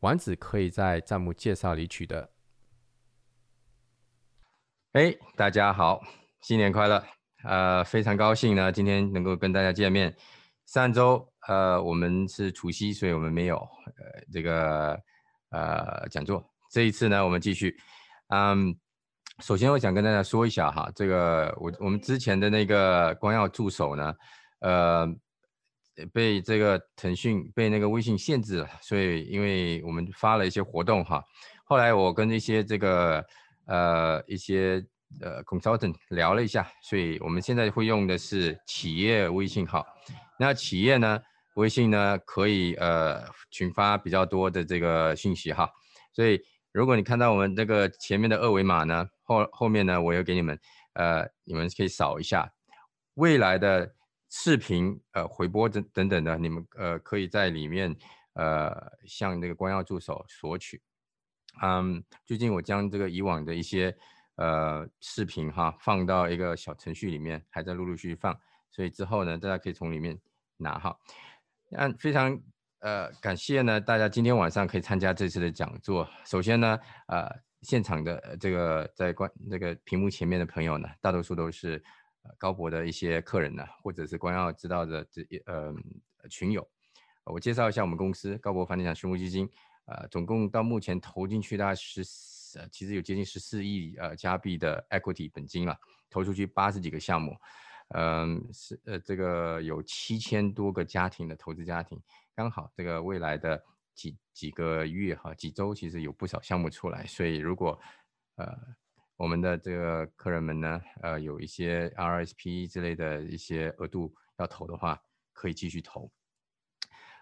丸子可以在弹幕介绍里取得。哎，大家好，新年快乐！呃，非常高兴呢，今天能够跟大家见面。上周呃，我们是除夕，所以我们没有呃这个呃讲座。这一次呢，我们继续。嗯，首先我想跟大家说一下哈，这个我我们之前的那个光耀助手呢，呃。被这个腾讯被那个微信限制了，所以因为我们发了一些活动哈，后来我跟一些这个呃一些呃 consultant 聊了一下，所以我们现在会用的是企业微信号。那企业呢，微信呢可以呃群发比较多的这个信息哈，所以如果你看到我们这个前面的二维码呢，后后面呢我要给你们呃你们可以扫一下未来的。视频呃回播等等等的，你们呃可以在里面呃向那个光耀助手索取。嗯，最近我将这个以往的一些呃视频哈放到一个小程序里面，还在陆陆续续放，所以之后呢大家可以从里面拿哈。那非常呃感谢呢大家今天晚上可以参加这次的讲座。首先呢呃现场的这个在观那个屏幕前面的朋友呢，大多数都是。高博的一些客人呢，或者是光耀知道的这呃群友，我介绍一下我们公司高博房地产私募基金，呃，总共到目前投进去大概十，呃，其实有接近十四亿呃加币的 equity 本金了，投出去八十几个项目，嗯，是呃这个有七千多个家庭的投资家庭，刚好这个未来的几几个月哈几周，其实有不少项目出来，所以如果呃。我们的这个客人们呢，呃，有一些 RSP 之类的一些额度要投的话，可以继续投。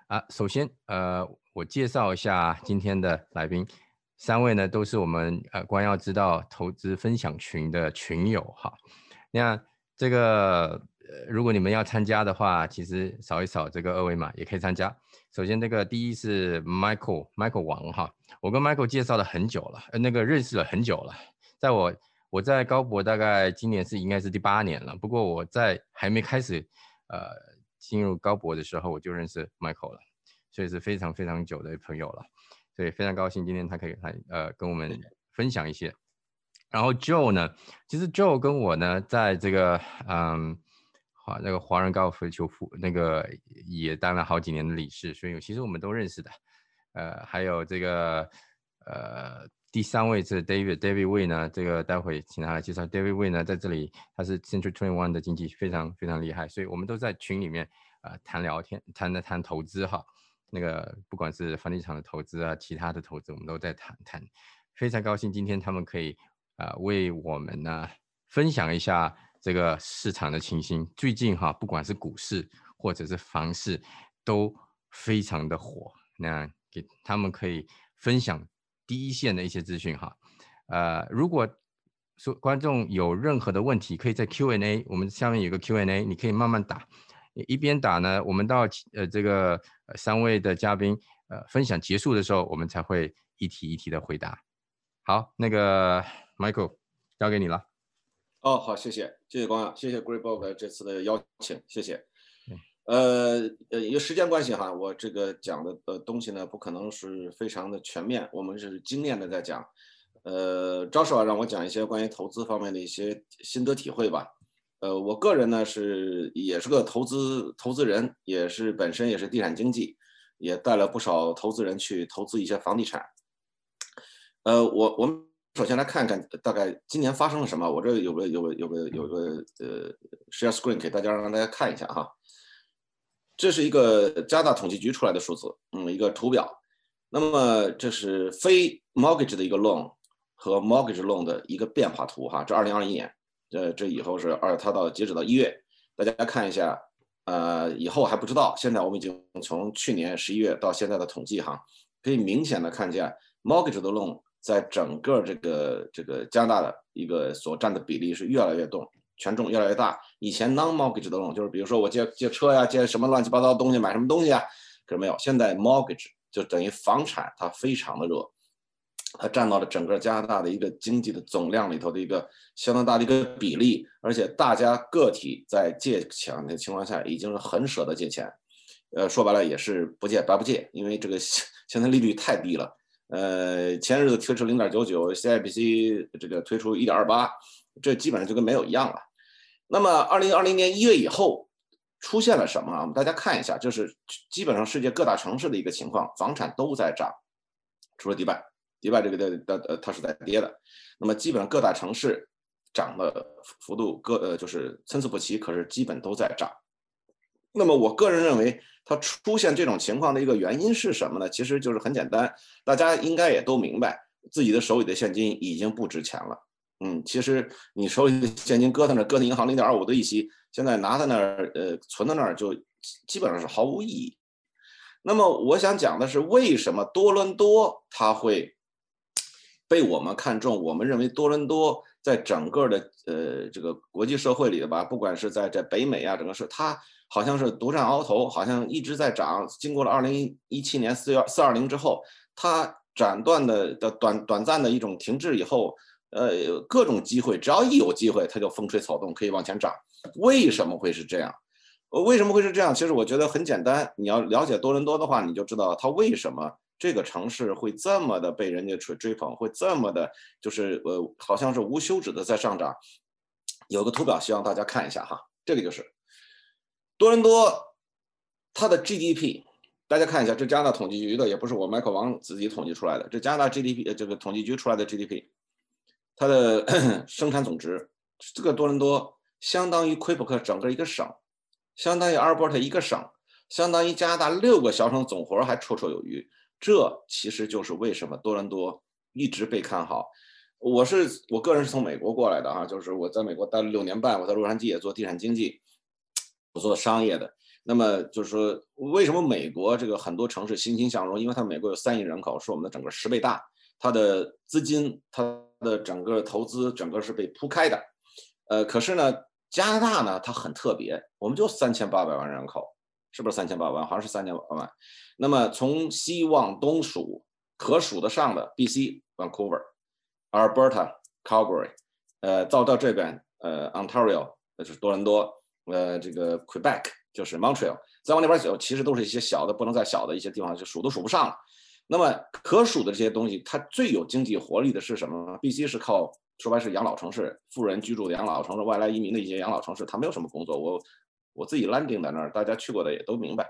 啊，首先，呃，我介绍一下今天的来宾，三位呢都是我们呃光耀知道投资分享群的群友哈。那这个，呃，如果你们要参加的话，其实扫一扫这个二维码也可以参加。首先，这个第一是 Michael，Michael 王哈，我跟 Michael 介绍了很久了，呃，那个认识了很久了。在我我在高博大概今年是应该是第八年了，不过我在还没开始呃进入高博的时候，我就认识 Michael 了，所以是非常非常久的朋友了，所以非常高兴今天他可以来呃跟我们分享一些。然后 Joe 呢，其实 Joe 跟我呢在这个嗯华那个华人高尔夫球副那个也当了好几年的理事，所以其实我们都认识的。呃，还有这个呃。第三位是 David，David Wei 呢？这个待会请他来介绍。David Wei 呢，在这里他是 Century Twenty One 的经济非常非常厉害，所以我们都在群里面啊谈聊天，谈的谈投资哈。那个不管是房地产的投资啊，其他的投资，我们都在谈谈。非常高兴今天他们可以啊为我们呢分享一下这个市场的情形。最近哈，不管是股市或者是房市都非常的火，那给他们可以分享。第一线的一些资讯哈，呃，如果说观众有任何的问题，可以在 Q&A，我们下面有个 Q&A，你可以慢慢打，一边打呢，我们到呃这个三位的嘉宾呃分享结束的时候，我们才会一题一题的回答。好，那个 Michael 交给你了。哦，好，谢谢，谢谢光耀，谢谢 Great Book 这次的邀请，谢谢。呃呃，因为时间关系哈，我这个讲的呃东西呢，不可能是非常的全面，我们是精炼的在讲。呃，招手啊，让我讲一些关于投资方面的一些心得体会吧。呃，我个人呢是也是个投资投资人，也是本身也是地产经济，也带了不少投资人去投资一些房地产。呃，我我们首先来看看大概今年发生了什么。我这有个有个有个有个呃 share screen 给大家让大家看一下哈。这是一个加拿大统计局出来的数字，嗯，一个图表。那么这是非 mortgage 的一个 loan 和 mortgage loan 的一个变化图哈。这二零二一年，这这以后是二，它到截止到一月，大家看一下。呃，以后还不知道。现在我们已经从去年十一月到现在的统计哈，可以明显的看见 mortgage 的 loan 在整个这个这个加拿大的一个所占的比例是越来越重，权重越来越大。以前 non mortgage 的 loan 就是比如说我借借车呀，借什么乱七八糟的东西，买什么东西啊，可是没有。现在 mortgage 就等于房产，它非常的热。它占到了整个加拿大的一个经济的总量里头的一个相当大的一个比例，而且大家个体在借钱的情况下已经是很舍得借钱，呃，说白了也是不借白不借，因为这个现在利率太低了，呃，前日子推出零点九九，CIBC 这个推出一点二八，这基本上就跟没有一样了。那么二零二零年一月以后出现了什么啊？我们大家看一下，就是基本上世界各大城市的一个情况，房产都在涨，除了迪拜。迪拜这个的的呃，它是在跌的，那么基本上各大城市涨的幅度各呃就是参差不齐，可是基本都在涨。那么我个人认为，它出现这种情况的一个原因是什么呢？其实就是很简单，大家应该也都明白，自己的手里的现金已经不值钱了。嗯，其实你手里的现金搁在那，搁在银行零点二五的利息，现在拿在那儿呃存在那儿就基本上是毫无意义。那么我想讲的是，为什么多伦多它会？被我们看中，我们认为多伦多在整个的呃这个国际社会里的吧，不管是在在北美啊，整个是它好像是独占鳌头，好像一直在涨。经过了二零一七年四月四二零之后，它斩断的的短短暂的一种停滞以后，呃各种机会，只要一有机会，它就风吹草动，可以往前涨。为什么会是这样？为什么会是这样？其实我觉得很简单，你要了解多伦多的话，你就知道它为什么。这个城市会这么的被人家追追捧，会这么的，就是呃，好像是无休止的在上涨。有个图表，希望大家看一下哈，这个就是多伦多它的 GDP，大家看一下，这加拿大统计局的，也不是我麦克王自己统计出来的，这加拿大 GDP，这个统计局出来的 GDP，它的 生产总值，这个多伦多相当于魁北克整个一个省，相当于阿尔伯特一个省，相当于加拿大六个小省总和还绰绰有余。这其实就是为什么多伦多一直被看好。我是我个人是从美国过来的啊，就是我在美国待了六年半，我在洛杉矶也做地产经济，我做商业的。那么就是说，为什么美国这个很多城市欣欣向荣？因为它美国有三亿人口，是我们的整个十倍大，它的资金、它的整个投资，整个是被铺开的。呃，可是呢，加拿大呢，它很特别，我们就三千八百万人口。是不是三千八百万？好像是三千八百万。那么从西往东数，可数得上的 B.C. Vancouver、Alberta、Calgary，呃，到到这边，呃，Ontario，就是多伦多，呃，这个 Quebec 就是 Montreal，再往那边走，其实都是一些小的，不能再小的一些地方，就数都数不上了。那么可数的这些东西，它最有经济活力的是什么必须是靠说白是养老城市，富人居住的养老城市，外来移民的一些养老城市，它没有什么工作。我。我自己 landing 在那儿，大家去过的也都明白。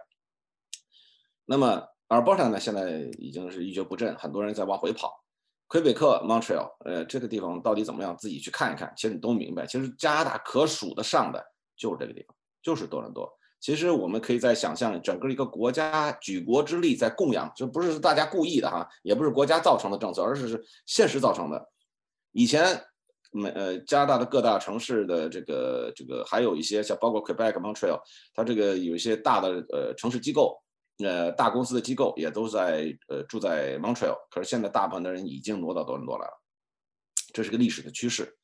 那么阿尔伯塔呢，现在已经是一蹶不振，很多人在往回跑。魁北克 Montreal，呃，这个地方到底怎么样？自己去看一看。其实你都明白，其实加拿大可数得上的就是这个地方，就是多伦多。其实我们可以在想象，整个一个国家举国之力在供养，就不是大家故意的哈，也不是国家造成的政策，而是是现实造成的。以前。美呃，加拿大的各大城市的这个这个，还有一些像包括 Quebec、Montreal，它这个有一些大的呃城市机构，呃大公司的机构也都在呃住在 Montreal。可是现在大部分的人已经挪到多伦多来了，这是个历史的趋势。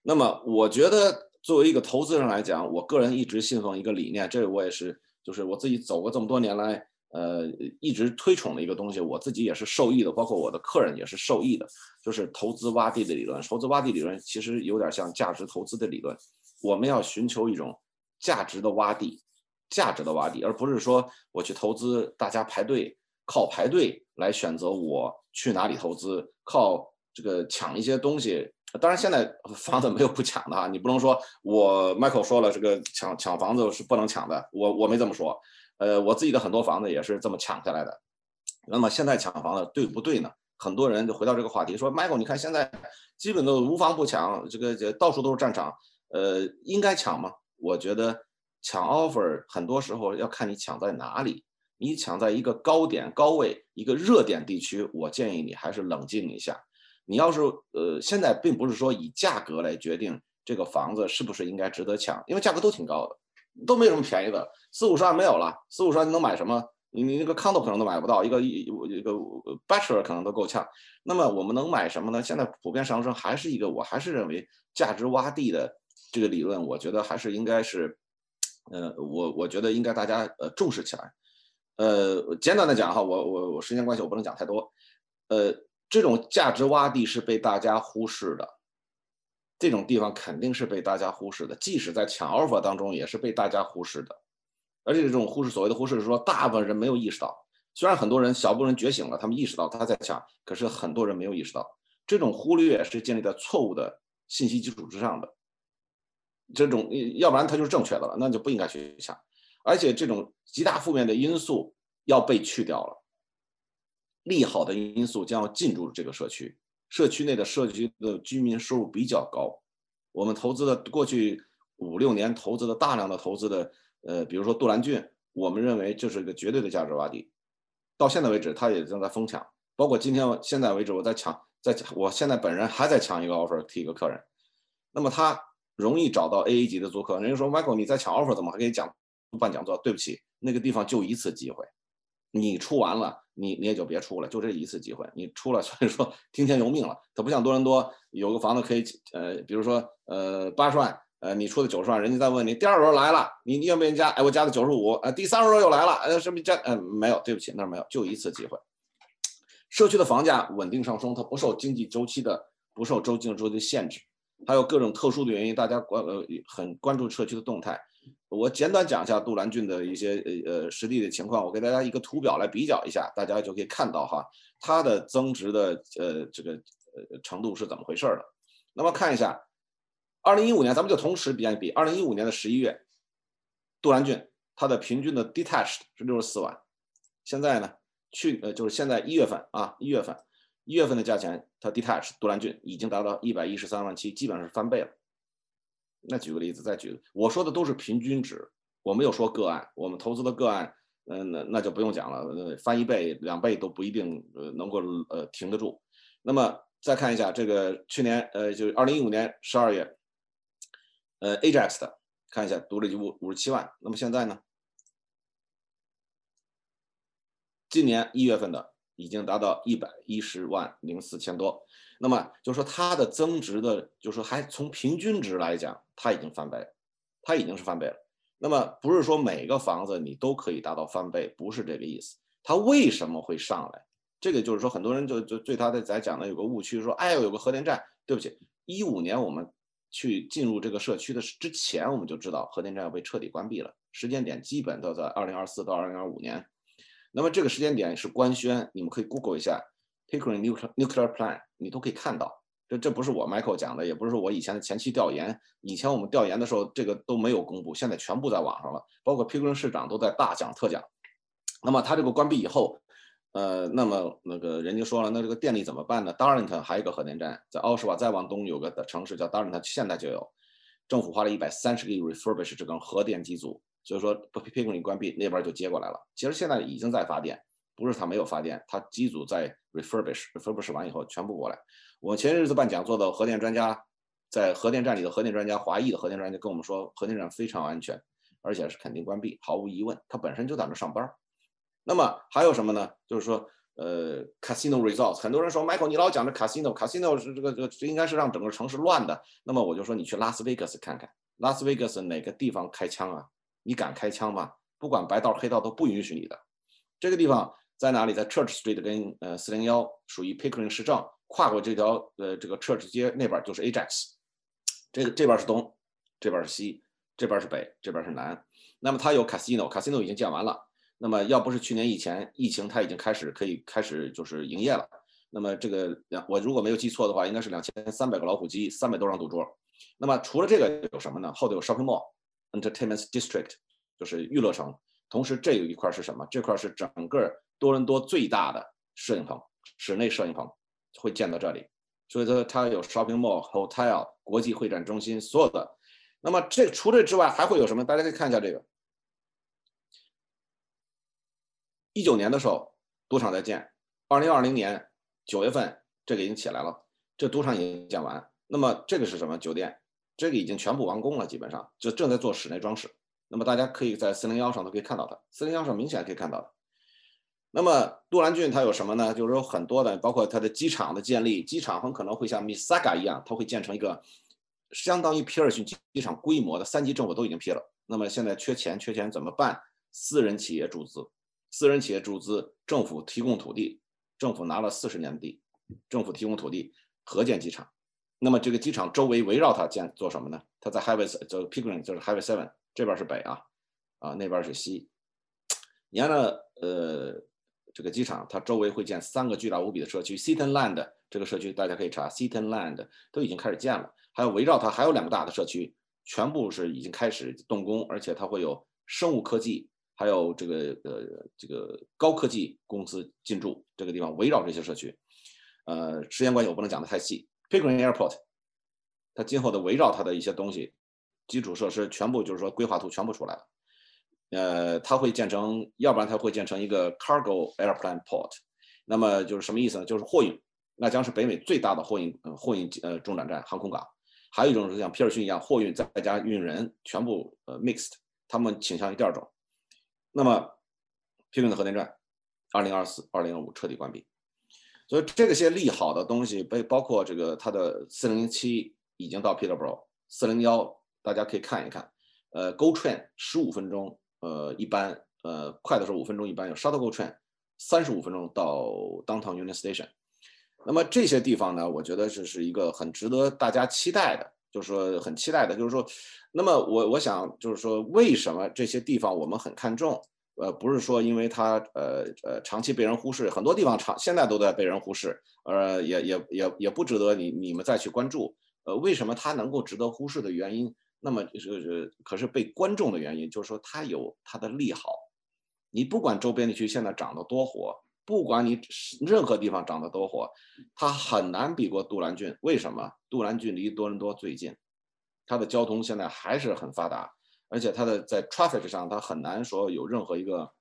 那么我觉得作为一个投资人来讲，我个人一直信奉一个理念，这我也是就是我自己走过这么多年来。呃，一直推崇的一个东西，我自己也是受益的，包括我的客人也是受益的，就是投资洼地的理论。投资洼地理论其实有点像价值投资的理论，我们要寻求一种价值的洼地，价值的洼地，而不是说我去投资，大家排队靠排队来选择我去哪里投资，靠这个抢一些东西。当然，现在房子没有不抢的哈，你不能说我 Michael 说了，这个抢抢房子是不能抢的，我我没这么说。呃，我自己的很多房子也是这么抢下来的。那么现在抢房子对不对呢？很多人就回到这个话题，说：“Michael，你看现在基本都无房不抢，这个这到处都是战场。呃，应该抢吗？我觉得抢 offer 很多时候要看你抢在哪里。你抢在一个高点、高位、一个热点地区，我建议你还是冷静一下。你要是呃，现在并不是说以价格来决定这个房子是不是应该值得抢，因为价格都挺高的。”都没什么便宜的，四五十万没有了，四五十万能买什么？你你那个 condo 可能都买不到，一个一一个 bachelor 可能都够呛。那么我们能买什么呢？现在普遍上升还是一个，我还是认为价值洼地的这个理论，我觉得还是应该是，呃，我我觉得应该大家呃重视起来。呃，简短的讲哈，我我我时间关系我不能讲太多。呃，这种价值洼地是被大家忽视的，这种地方肯定是被大家忽视的，即使在抢 offer 当中也是被大家忽视的。而且这种忽视，所谓的忽视是说，大部分人没有意识到。虽然很多人小部分人觉醒了，他们意识到他在抢，可是很多人没有意识到。这种忽略是建立在错误的信息基础之上的。这种要不然它就是正确的了，那就不应该去抢。而且这种极大负面的因素要被去掉了，利好的因素将要进入这个社区。社区内的社区的居民收入比较高，我们投资的过去五六年投资的大量的投资的。呃，比如说杜兰郡，我们认为这是一个绝对的价值洼地，到现在为止，它也正在疯抢，包括今天现在为止，我在抢，在我现在本人还在抢一个 offer 替一个客人，那么他容易找到 A A 级的租客，人家说 Michael 你在抢 offer 怎么还可以讲办讲座？对不起，那个地方就一次机会，你出完了，你你也就别出了，就这一次机会，你出了，所以说 听天由命了，它不像多伦多有个房子可以，呃，比如说呃八十万。呃，你出的九十万，人家再问你第二轮来了，你你愿不愿意加？哎，我加的九十五。呃，第三轮又来了，呃，是不是加？嗯，没有，对不起，那没有，就一次机会。社区的房价稳定上升，它不受经济周期的不受周经济周期的限制，还有各种特殊的原因，大家关呃很关注社区的动态。我简短讲一下杜兰郡的一些呃呃实地的情况，我给大家一个图表来比较一下，大家就可以看到哈，它的增值的呃这个呃程度是怎么回事儿的。那么看一下。二零一五年，咱们就同时比一比。二零一五年的十一月，杜兰郡它的平均的 detached 是六十四万，现在呢，去呃就是现在一月份啊，一月份一月份的价钱，它 detached 杜兰郡已经达到一百一十三万七，基本上是翻倍了。那举个例子，再举，我说的都是平均值，我没有说个案，我们投资的个案，嗯，那那就不用讲了，翻一倍两倍都不一定呃能够呃停得住。那么再看一下这个去年呃就是二零一五年十二月。呃，Ajax 的看一下，独立五五十七万。那么现在呢？今年一月份的已经达到一百一十万零四千多。那么就说它的增值的，就说还从平均值来讲，它已经翻倍了，它已经是翻倍了。那么不是说每个房子你都可以达到翻倍，不是这个意思。它为什么会上来？这个就是说很多人就就对它的在讲的有个误区，说哎呦有个核电站。对不起，一五年我们。去进入这个社区的之前，我们就知道核电站要被彻底关闭了，时间点基本都在二零二四到二零二五年。那么这个时间点是官宣，你们可以 Google 一下 “Pickering Nuclear Plan，你都可以看到。这这不是我 Michael 讲的，也不是说我以前的前期调研，以前我们调研的时候这个都没有公布，现在全部在网上了，包括 Pickering 市长都在大讲特讲。那么他这个关闭以后。呃，那么那个人家说了，那这个电力怎么办呢？Darlington 还有一个核电站，在奥什瓦再往东有个的城市叫 Darlington，现在就有，政府花了一百三十个亿 refurbish 这个核电机组，所以说 Pickering 关闭那边就接过来了。其实现在已经在发电，不是它没有发电，它机组在 refurbish，refurbish 完以后全部过来。我前日子办讲座的核电专家，在核电站里的核电专家，华裔的核电专家跟我们说，核电站非常安全，而且是肯定关闭，毫无疑问，它本身就在那上班。那么还有什么呢？就是说，呃，casino results，很多人说，Michael，你老讲这 casino，casino 是这个这个应该是让整个城市乱的。那么我就说，你去拉斯维加斯看看，拉斯维加斯哪个地方开枪啊？你敢开枪吗？不管白道黑道都不允许你的。这个地方在哪里？在 Church Street 跟呃四零幺属于 Pickering 市政，跨过这条呃这个 Church 街那边就是 Ajax，这个这边是东，这边是西，这边是北，这边是南。那么它有 casino，casino 已经建完了。那么要不是去年以前疫情，它已经开始可以开始就是营业了。那么这个两我如果没有记错的话，应该是两千三百个老虎机，三百多张赌桌。那么除了这个有什么呢？后头有 shopping mall、entertainment district，就是娱乐城。同时这有一块是什么？这块是整个多伦多最大的摄影棚，室内摄影棚会建到这里。所以说它有 shopping mall、hotel、国际会展中心，所有的。那么这除这之外还会有什么？大家可以看一下这个。一九年的时候，赌场在建；二零二零年九月份，这个已经起来了，这赌场已经建完。那么这个是什么？酒店，这个已经全部完工了，基本上就正在做室内装饰。那么大家可以在四零幺上都可以看到它，四零幺上明显可以看到的。那么杜兰郡它有什么呢？就是有很多的，包括它的机场的建立，机场很可能会像 Misaga 一样，它会建成一个相当于皮尔逊机场规模的，三级政府都已经批了。那么现在缺钱，缺钱怎么办？私人企业注资，私人企业注资，政府提供土地，政府拿了四十年的地，政府提供土地，合建机场。那么这个机场周围围绕它建做什么呢？它在 Highway 就 Pickering 就是 Highway Seven 这边是北啊，啊那边是西。你看呢？呃。这个机场，它周围会建三个巨大无比的社区，Seaton Land 这个社区大家可以查，Seaton Land 都已经开始建了，还有围绕它还有两个大的社区，全部是已经开始动工，而且它会有生物科技，还有这个呃这个高科技公司进驻这个地方，围绕这些社区。呃，时间关系我不能讲的太细。Pickering Airport，它今后的围绕它的一些东西，基础设施全部就是说规划图全部出来了。呃，它会建成，要不然它会建成一个 cargo airplane port，那么就是什么意思呢？就是货运，那将是北美最大的货运货运呃中转站航空港。还有一种是像皮尔逊一样，货运再加运人，全部呃 mixed，他们倾向于第二种。那么皮尔的核电站，二零二四、二零二五彻底关闭。所以这些利好的东西被包括这个它的四零七已经到 Peterborough，四零幺大家可以看一看，呃，Go Train 十五分钟。呃，一般呃快的时候五分钟，一般有 shuttle go train，三十五分钟到 downtown Union Station。那么这些地方呢，我觉得这是一个很值得大家期待的，就是说很期待的，就是说，那么我我想就是说，为什么这些地方我们很看重？呃，不是说因为它呃呃长期被人忽视，很多地方长现在都在被人忽视，呃也也也也不值得你你们再去关注。呃，为什么它能够值得忽视的原因？那么就是可是被观众的原因，就是说它有它的利好。你不管周边地区现在涨得多火，不管你任何地方涨得多火，它很难比过杜兰郡。为什么？杜兰郡离多伦多最近，它的交通现在还是很发达，而且它的在 traffic 上，它很难说有任何一个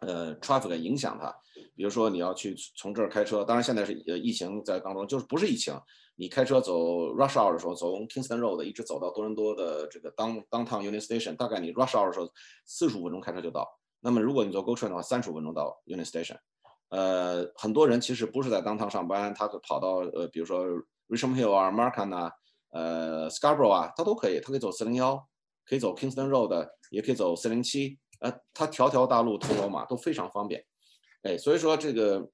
呃 traffic 影响它。比如说你要去从这儿开车，当然现在是呃疫情在当中，就是不是疫情。你开车走 rush hour 的时候，从 Kingston Road 一直走到多伦多的这个 down downtown Union Station，大概你 rush hour 的时候四十五分钟开车就到。那么如果你坐 GO Train 的话，三十五分钟到 Union Station。呃，很多人其实不是在 downtown 上班，他跑到呃，比如说 Richmond Hill 啊、Markham 啊、呃 Scarborough 啊，他都可以，他可以走四零幺，可以走 Kingston Road，也可以走四零七，呃，他条条大路通罗马都非常方便。哎，所以说这个。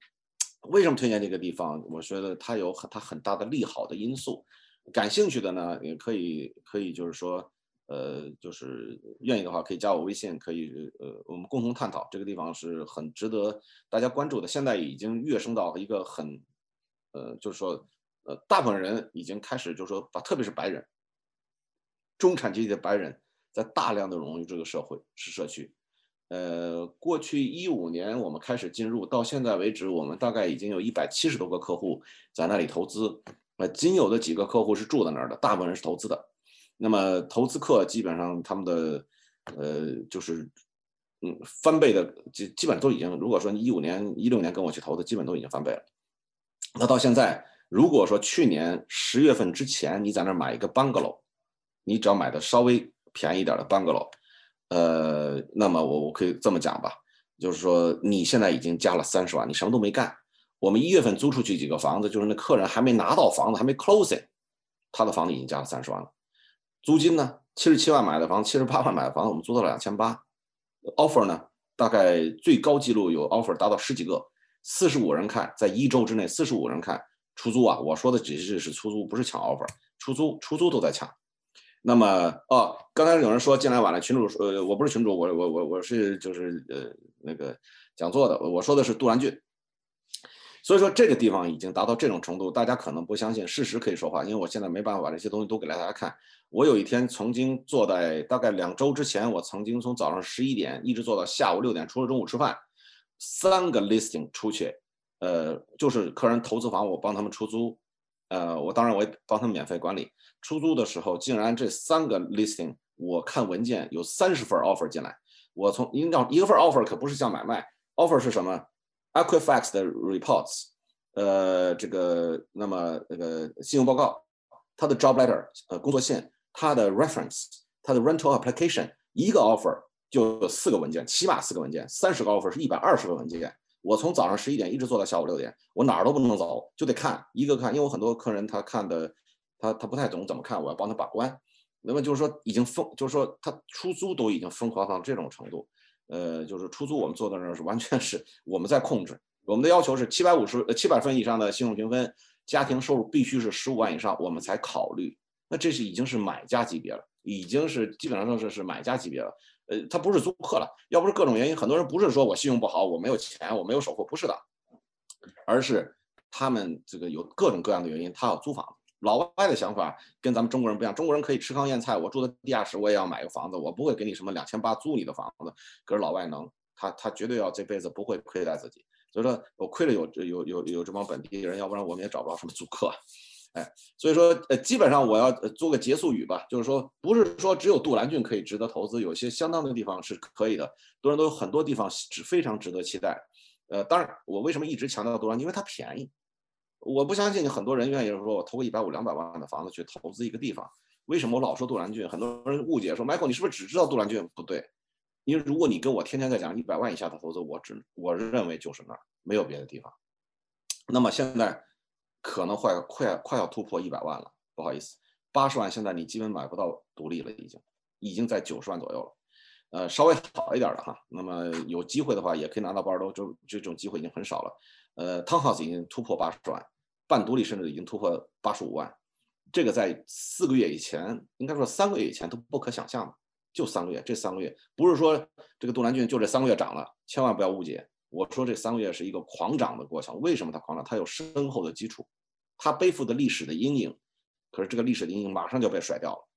为什么推荐这个地方？我觉得它有很它很大的利好的因素。感兴趣的呢，也可以可以就是说，呃，就是愿意的话可以加我微信，可以呃，我们共同探讨。这个地方是很值得大家关注的。现在已经跃升到一个很，呃，就是说，呃，大部分人已经开始就是说，把特别是白人，中产阶级的白人在大量的融入这个社会是社区。呃，过去一五年我们开始进入，到现在为止，我们大概已经有一百七十多个客户在那里投资。呃，仅有的几个客户是住在那儿的，大部分人是投资的。那么投资客基本上他们的，呃，就是嗯翻倍的，基基本都已经。如果说一五年、一六年跟我去投的，基本都已经翻倍了。那到现在，如果说去年十月份之前你在那儿买一个 bungalow，你只要买的稍微便宜一点的 bungalow。呃，那么我我可以这么讲吧，就是说你现在已经加了三十万，你什么都没干。我们一月份租出去几个房子，就是那客人还没拿到房子，还没 closing，他的房子已经加了三十万了。租金呢，七十七万买的房，七十八万买的房子，我们租到了两千八。offer 呢，大概最高记录有 offer 达到十几个，四十五人看，在一周之内四十五人看出租啊，我说的只是是出租，不是抢 offer，出租出租都在抢。那么哦，刚才有人说进来晚了，群主说呃，我不是群主，我我我我是就是呃那个讲座的，我说的是杜兰俊，所以说这个地方已经达到这种程度，大家可能不相信，事实可以说话，因为我现在没办法把这些东西都给大家看。我有一天曾经坐在大概两周之前，我曾经从早上十一点一直做到下午六点，除了中午吃饭，三个 listing 出去，呃，就是客人投资房，我帮他们出租，呃，我当然我也帮他们免费管理。出租的时候，竟然这三个 listing，我看文件有三十份 offer 进来。我从你知道一个份 offer 可不是像买卖，offer 是什么？Equifax 的 reports，呃，这个那么那个信用报告，他的 job letter，呃，工作信，他的 reference，他的 rental application，一个 offer 就有四个文件，起码四个文件，三十个 offer 是一百二十个文件。我从早上十一点一直做到下午六点，我哪儿都不能走，就得看一个看，因为我很多客人他看的他他不太懂怎么看，我要帮他把关。那么就是说已经疯，就是说他出租都已经疯狂到这种程度，呃，就是出租我们做的那儿是完全是我们在控制，我们的要求是七百五十呃七百分以上的信用评分，家庭收入必须是十五万以上，我们才考虑。那这是已经是买家级别了，已经是基本上说是是买家级别了。呃，他不是租客了，要不是各种原因，很多人不是说我信用不好，我没有钱，我没有首付，不是的，而是他们这个有各种各样的原因，他要租房。老外的想法跟咱们中国人不一样，中国人可以吃糠咽菜，我住在地下室，我也要买个房子，我不会给你什么两千八租你的房子。可是老外能，他他绝对要这辈子不会亏待自己，所以说我亏了有有有有这帮本地人，要不然我们也找不着什么租客。哎，所以说，呃，基本上我要做个结束语吧，就是说，不是说只有杜兰郡可以值得投资，有些相当的地方是可以的。多伦多有很多地方是非常值得期待。呃，当然，我为什么一直强调杜兰？因为它便宜。我不相信很多人愿意说我投个一百五、两百万的房子去投资一个地方。为什么我老说杜兰郡？很多人误解说，Michael，你是不是只知道杜兰郡？不对，因为如果你跟我天天在讲一百万以下的投资，我只我认为就是那儿，没有别的地方。那么现在。可能快快快要突破一百万了，不好意思，八十万现在你基本买不到独立了，已经已经在九十万左右了，呃，稍微好一点的哈，那么有机会的话也可以拿到八十多，就这种机会已经很少了。呃，Townhouse 已经突破八十万，半独立甚至已经突破八十五万，这个在四个月以前，应该说三个月以前都不可想象的，就三个月，这三个月不是说这个杜兰郡就这三个月涨了，千万不要误解。我说这三个月是一个狂涨的过程，为什么它狂涨？它有深厚的基础，它背负的历史的阴影，可是这个历史的阴影马上就被甩掉了。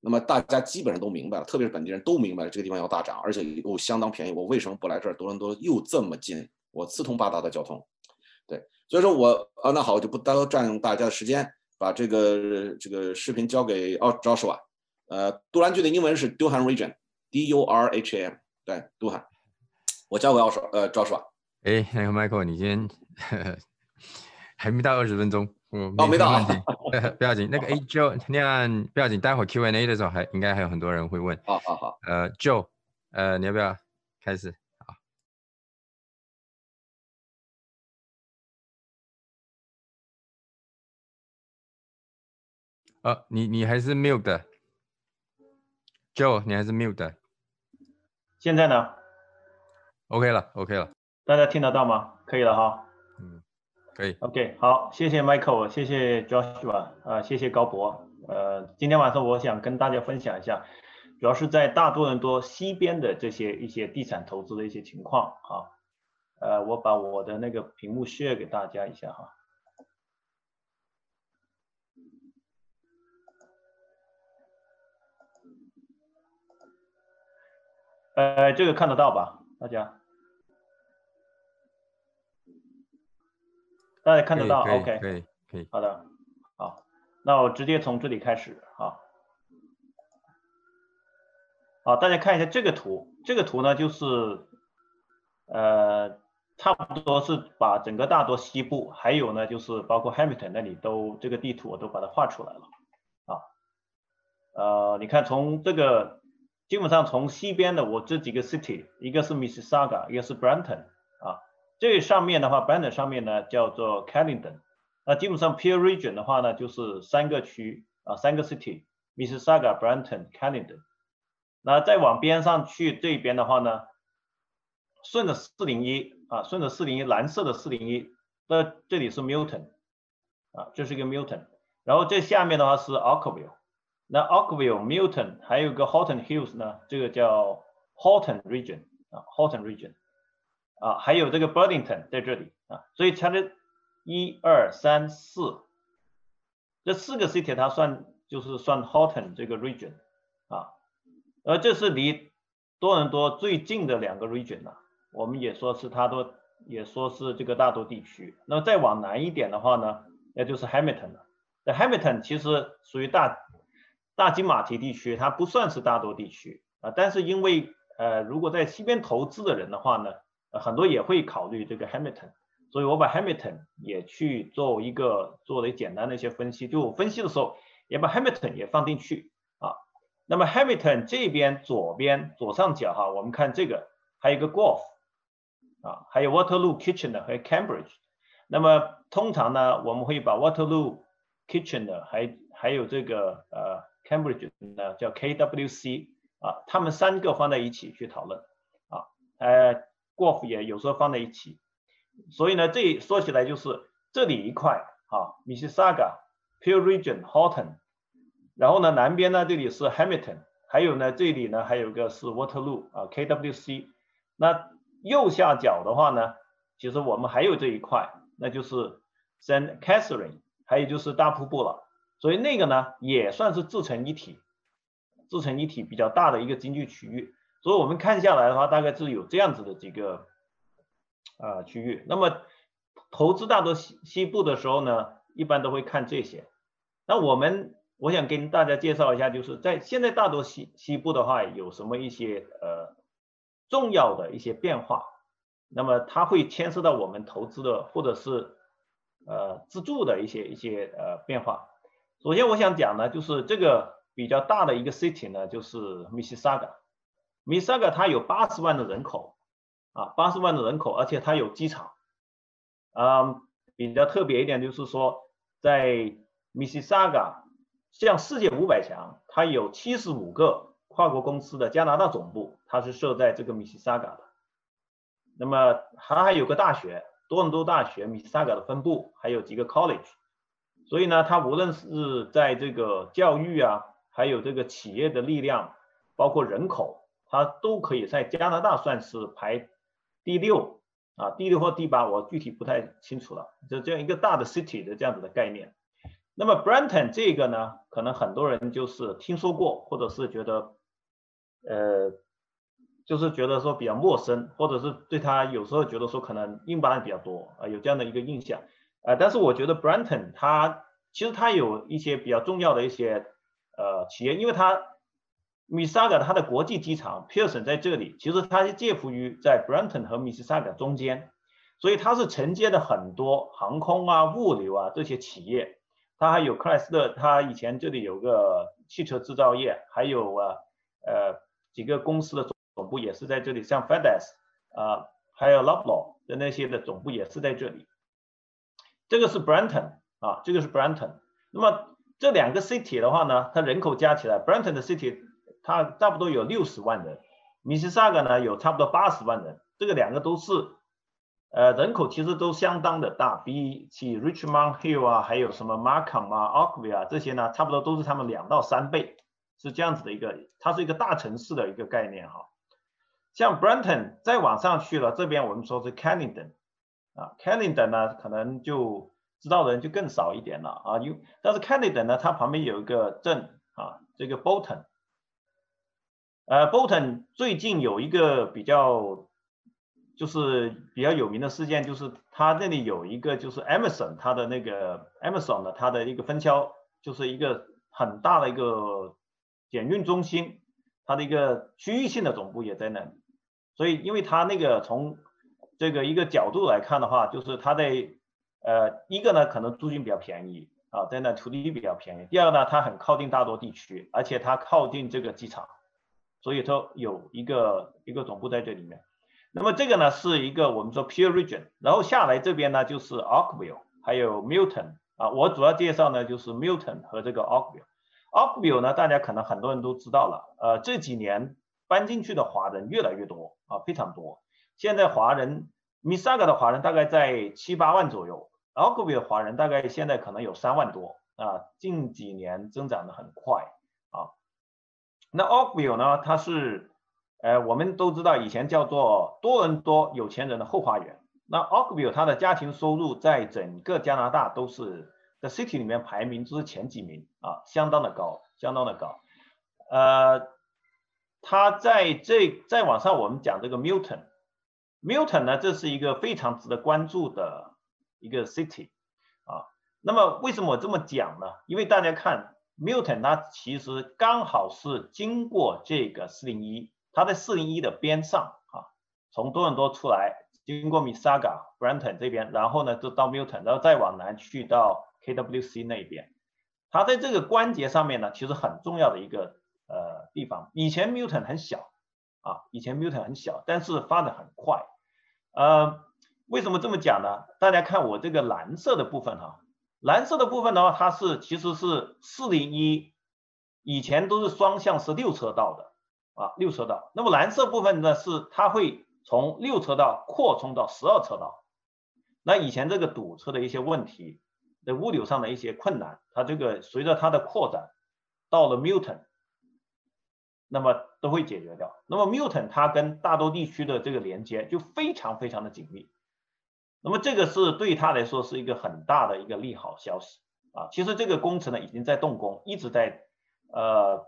那么大家基本上都明白了，特别是本地人都明白了这个地方要大涨，而且又相当便宜。我为什么不来这儿？多伦多又这么近，我四通八达的交通，对，所以说我啊，那好，我就不多占用大家的时间，把这个这个视频交给哦，Joshua，呃，杜兰郡的英文是 Durham Region，D U R H A M，对，杜汉。我交给奥说，呃，赵叔啊。哎，那个 Michael，你今天 还没到二十分钟，嗯，哦，没到，不要紧。那个 A Joe，那样不要紧，待会儿 Q&A 的时候还应该还有很多人会问。好好好。呃，Joe，呃，你要不要开始？好。呃，你你还是 mute 的，Joe，你还是 mute 的。现在呢？OK 了，OK 了，大家听得到吗？可以了哈。嗯，可以。OK，好，谢谢 Michael，谢谢 Joshua，啊，谢谢高博。呃，今天晚上我想跟大家分享一下，主要是在大多伦多西边的这些一些地产投资的一些情况哈。呃，我把我的那个屏幕 share 给大家一下哈。呃，这个看得到吧？大家，大家看得到？OK，可以，可以。好的，好，那我直接从这里开始啊。好，大家看一下这个图，这个图呢就是，呃，差不多是把整个大多西部，还有呢就是包括 Hamilton 那里都这个地图我都把它画出来了啊。呃，你看从这个。基本上从西边的我这几个 city，一个是 Mississauga，一个是 Brampton 啊。这上面的话，Brampton 上面呢叫做 c a l i n d o n 那基本上 Peel Region 的话呢，就是三个区啊，三个 city，Mississauga、Brampton、c a l i n d o n 那再往边上去这边的话呢，顺着401啊，顺着401蓝色的401，那这里是 Milton 啊，这是一个 Milton。然后这下面的话是 Oakville。那 Oakville、Milton 还有个 Horton Hills 呢，这个叫 Horton Region 啊，Horton Region 啊，还有这个 Burlington 在这里啊，所以它的一二三四这四个 city 它算就是算 Horton 这个 region 啊，而这是离多伦多最近的两个 region 了，我们也说是它都也说是这个大多地区。那么再往南一点的话呢，那就是 Hamilton 了。那 Hamilton 其实属于大。大金马蹄地区它不算是大多地区啊，但是因为呃，如果在西边投资的人的话呢，很多也会考虑这个 Hamilton，所以我把 Hamilton 也去做一个做了简单的一些分析，就我分析的时候也把 Hamilton 也放进去啊。那么 Hamilton 这边左边左上角哈，我们看这个还有一个 Golf 啊，还有 Waterloo、Kitchener 和 Cambridge。那么通常呢，我们会把 Waterloo、Kitchener 还还有这个呃 Cambridge 呢叫 KWC 啊，他们三个放在一起去讨论啊，呃 g o f 也有时候放在一起。所以呢，这说起来就是这里一块啊，Mississauga、Peel Region、Horton，然后呢南边呢这里是 Hamilton，还有呢这里呢还有一个是 Waterloo 啊，KWC。那右下角的话呢，其实我们还有这一块，那就是 Saint Catherine，还有就是大瀑布了。所以那个呢也算是自成一体，自成一体比较大的一个经济区域。所以我们看下来的话，大概是有这样子的几个。啊，区域。那么投资大多西西部的时候呢，一般都会看这些。那我们我想跟大家介绍一下，就是在现在大多西西部的话，有什么一些呃重要的一些变化。那么它会牵涉到我们投资的或者是呃自住的一些一些呃变化。首先我想讲呢，就是这个比较大的一个 city 呢，就是 Mississauga。Mississauga 它有八十万的人口。啊，八十万的人口，而且它有机场，啊，比较特别一点就是说，在 Mississauga，像世界五百强，它有七十五个跨国公司的加拿大总部，它是设在这个 Mississauga 的。那么它还有个大学，多伦多大学 Mississauga 的分部，还有几个 college，所以呢，它无论是在这个教育啊，还有这个企业的力量，包括人口，它都可以在加拿大算是排。第六啊，第六或第八，我具体不太清楚了。就这样一个大的 city 的这样子的概念。那么 Brenton 这个呢，可能很多人就是听说过，或者是觉得，呃，就是觉得说比较陌生，或者是对他有时候觉得说可能英巴比较多啊，有这样的一个印象。啊，但是我觉得 Brenton 它其实它有一些比较重要的一些呃企业，因为它。Mississauga 它的国际机场 Pearson 在这里，其实它是介乎于在 Brenton 和 Mississauga 中间，所以它是承接了很多航空啊、物流啊这些企业。它还有克莱斯勒，它以前这里有个汽车制造业，还有啊呃几个公司的总部也是在这里，像 FedEx 啊，还有 Loblaw 的那些的总部也是在这里。这个是 Brenton 啊，这个是 Brenton。那么这两个 city 的话呢，它人口加起来，Brenton 的 city。它差不多有六十万人，米西萨格呢有差不多八十万人，这个两个都是，呃，人口其实都相当的大，比起 Richmond Hill 啊，还有什么 Markham 啊、Oakville 啊这些呢，差不多都是他们两到三倍，是这样子的一个，它是一个大城市的一个概念哈。像 Brenton 再往上去了，这边我们说是 Canada，啊，Canada 呢可能就知道的人就更少一点了啊，因但是 Canada 呢，它旁边有一个镇啊，这个 Bolton。呃，Bolton 最近有一个比较，就是比较有名的事件，就是它那里有一个就是 Amazon 它的那个 Amazon 的它的一个分销，就是一个很大的一个检运中心，它的一个区域性的总部也在那里。所以，因为它那个从这个一个角度来看的话，就是它的呃一个呢可能租金比较便宜啊，在那土地比较便宜。第二个呢，它很靠近大多地区，而且它靠近这个机场。所以说有一个一个总部在这里面，那么这个呢是一个我们说 Pure Region，然后下来这边呢就是 Oakville，还有 Milton 啊，我主要介绍呢就是 Milton 和这个 Oakville。Oakville 呢大家可能很多人都知道了，呃这几年搬进去的华人越来越多啊，非常多。现在华人 miss saga 的华人大概在七八万左右，Oakville 华人大概现在可能有三万多啊，近几年增长的很快啊。那 Oakville 呢？它是，呃，我们都知道以前叫做多伦多有钱人的后花园。那 Oakville 它的家庭收入在整个加拿大都是在 city 里面排名就是前几名啊，相当的高，相当的高。呃，它在这再往上我们讲这个 Milton Milton 呢，这是一个非常值得关注的一个 city 啊。那么为什么我这么讲呢？因为大家看。Milton 它其实刚好是经过这个401，它在401的边上啊，从多伦多出来，经过 Missaga，Brenton 这边，然后呢就到 Milton，然后再往南去到 KWC 那边。它在这个关节上面呢，其实很重要的一个呃地方。以前 Milton 很小啊，以前 Milton 很小，但是发展很快呃，为什么这么讲呢？大家看我这个蓝色的部分哈，蓝色的部分的话，它是其实是四零一，以前都是双向是六车道的啊，六车道。那么蓝色部分呢，是它会从六车道扩充到十二车道。那以前这个堵车的一些问题，的物流上的一些困难，它这个随着它的扩展，到了 Milton，那么都会解决掉。那么 Milton 它跟大多地区的这个连接就非常非常的紧密。那么这个是对他来说是一个很大的一个利好消息啊。其实这个工程呢已经在动工，一直在呃，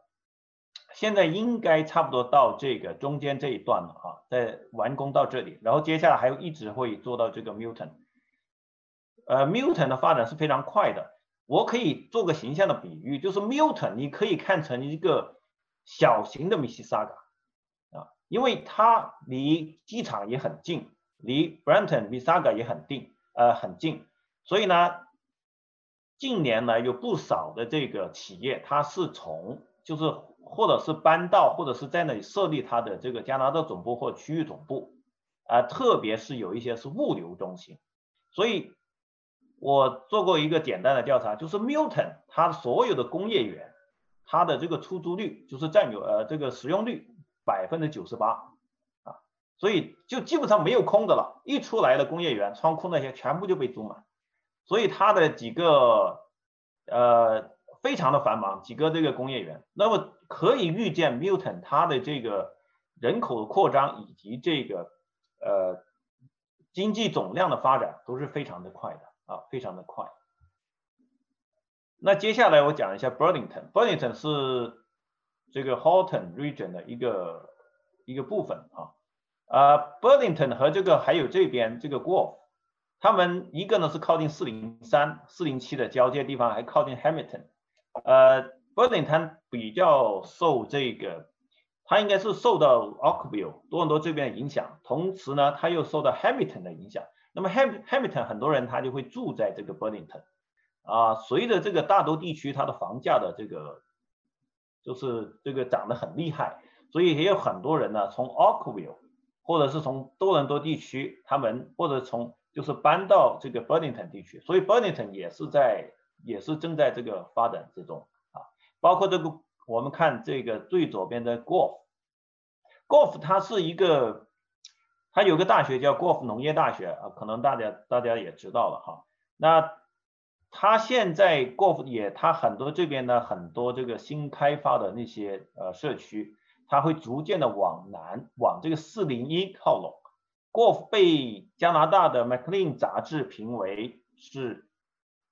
现在应该差不多到这个中间这一段了哈，在完工到这里，然后接下来还有一直会做到这个 Milton。呃，Milton 的发展是非常快的。我可以做个形象的比喻，就是 Milton，你可以看成一个小型的 Mississauga 啊，因为它离机场也很近，离 Brenton Mississauga 也很近，呃，很近。所以呢，近年来有不少的这个企业，它是从就是或者是搬到或者是在那里设立它的这个加拿大总部或区域总部，啊，特别是有一些是物流中心，所以。我做过一个简单的调查，就是 Milton 它所有的工业园，它的这个出租率就是占有呃这个使用率百分之九十八啊，所以就基本上没有空的了，一出来的工业园仓库那些全部就被租满，所以它的几个呃非常的繁忙，几个这个工业园，那么可以预见 Milton 它的这个人口扩张以及这个呃经济总量的发展都是非常的快的。啊，非常的快。那接下来我讲一下 Burlington。Burlington 是这个 Halton Region 的一个一个部分啊。啊，Burlington 和这个还有这边这个 Guelph，他们一个呢是靠近四零三、四零七的交界地方，还靠近 Hamilton。呃，Burlington 比较受这个，它应该是受到 Oakville 多伦多这边的影响，同时呢，它又受到 Hamilton 的影响。那么 Ham Hamilton 很多人他就会住在这个 Burlington，啊，随着这个大多地区它的房价的这个就是这个涨得很厉害，所以也有很多人呢从 Oakville 或者是从多伦多地区，他们或者从就是搬到这个 Burlington 地区，所以 Burlington 也是在也是正在这个发展之中啊，包括这个我们看这个最左边的 Golf，Golf 它是一个。它有个大学叫 Golf 农业大学啊，可能大家大家也知道了哈。那它现在 Golf 也，它很多这边呢很多这个新开发的那些呃社区，它会逐渐的往南往这个四零一靠拢。Golf 被加拿大的 Maclean 杂志评为是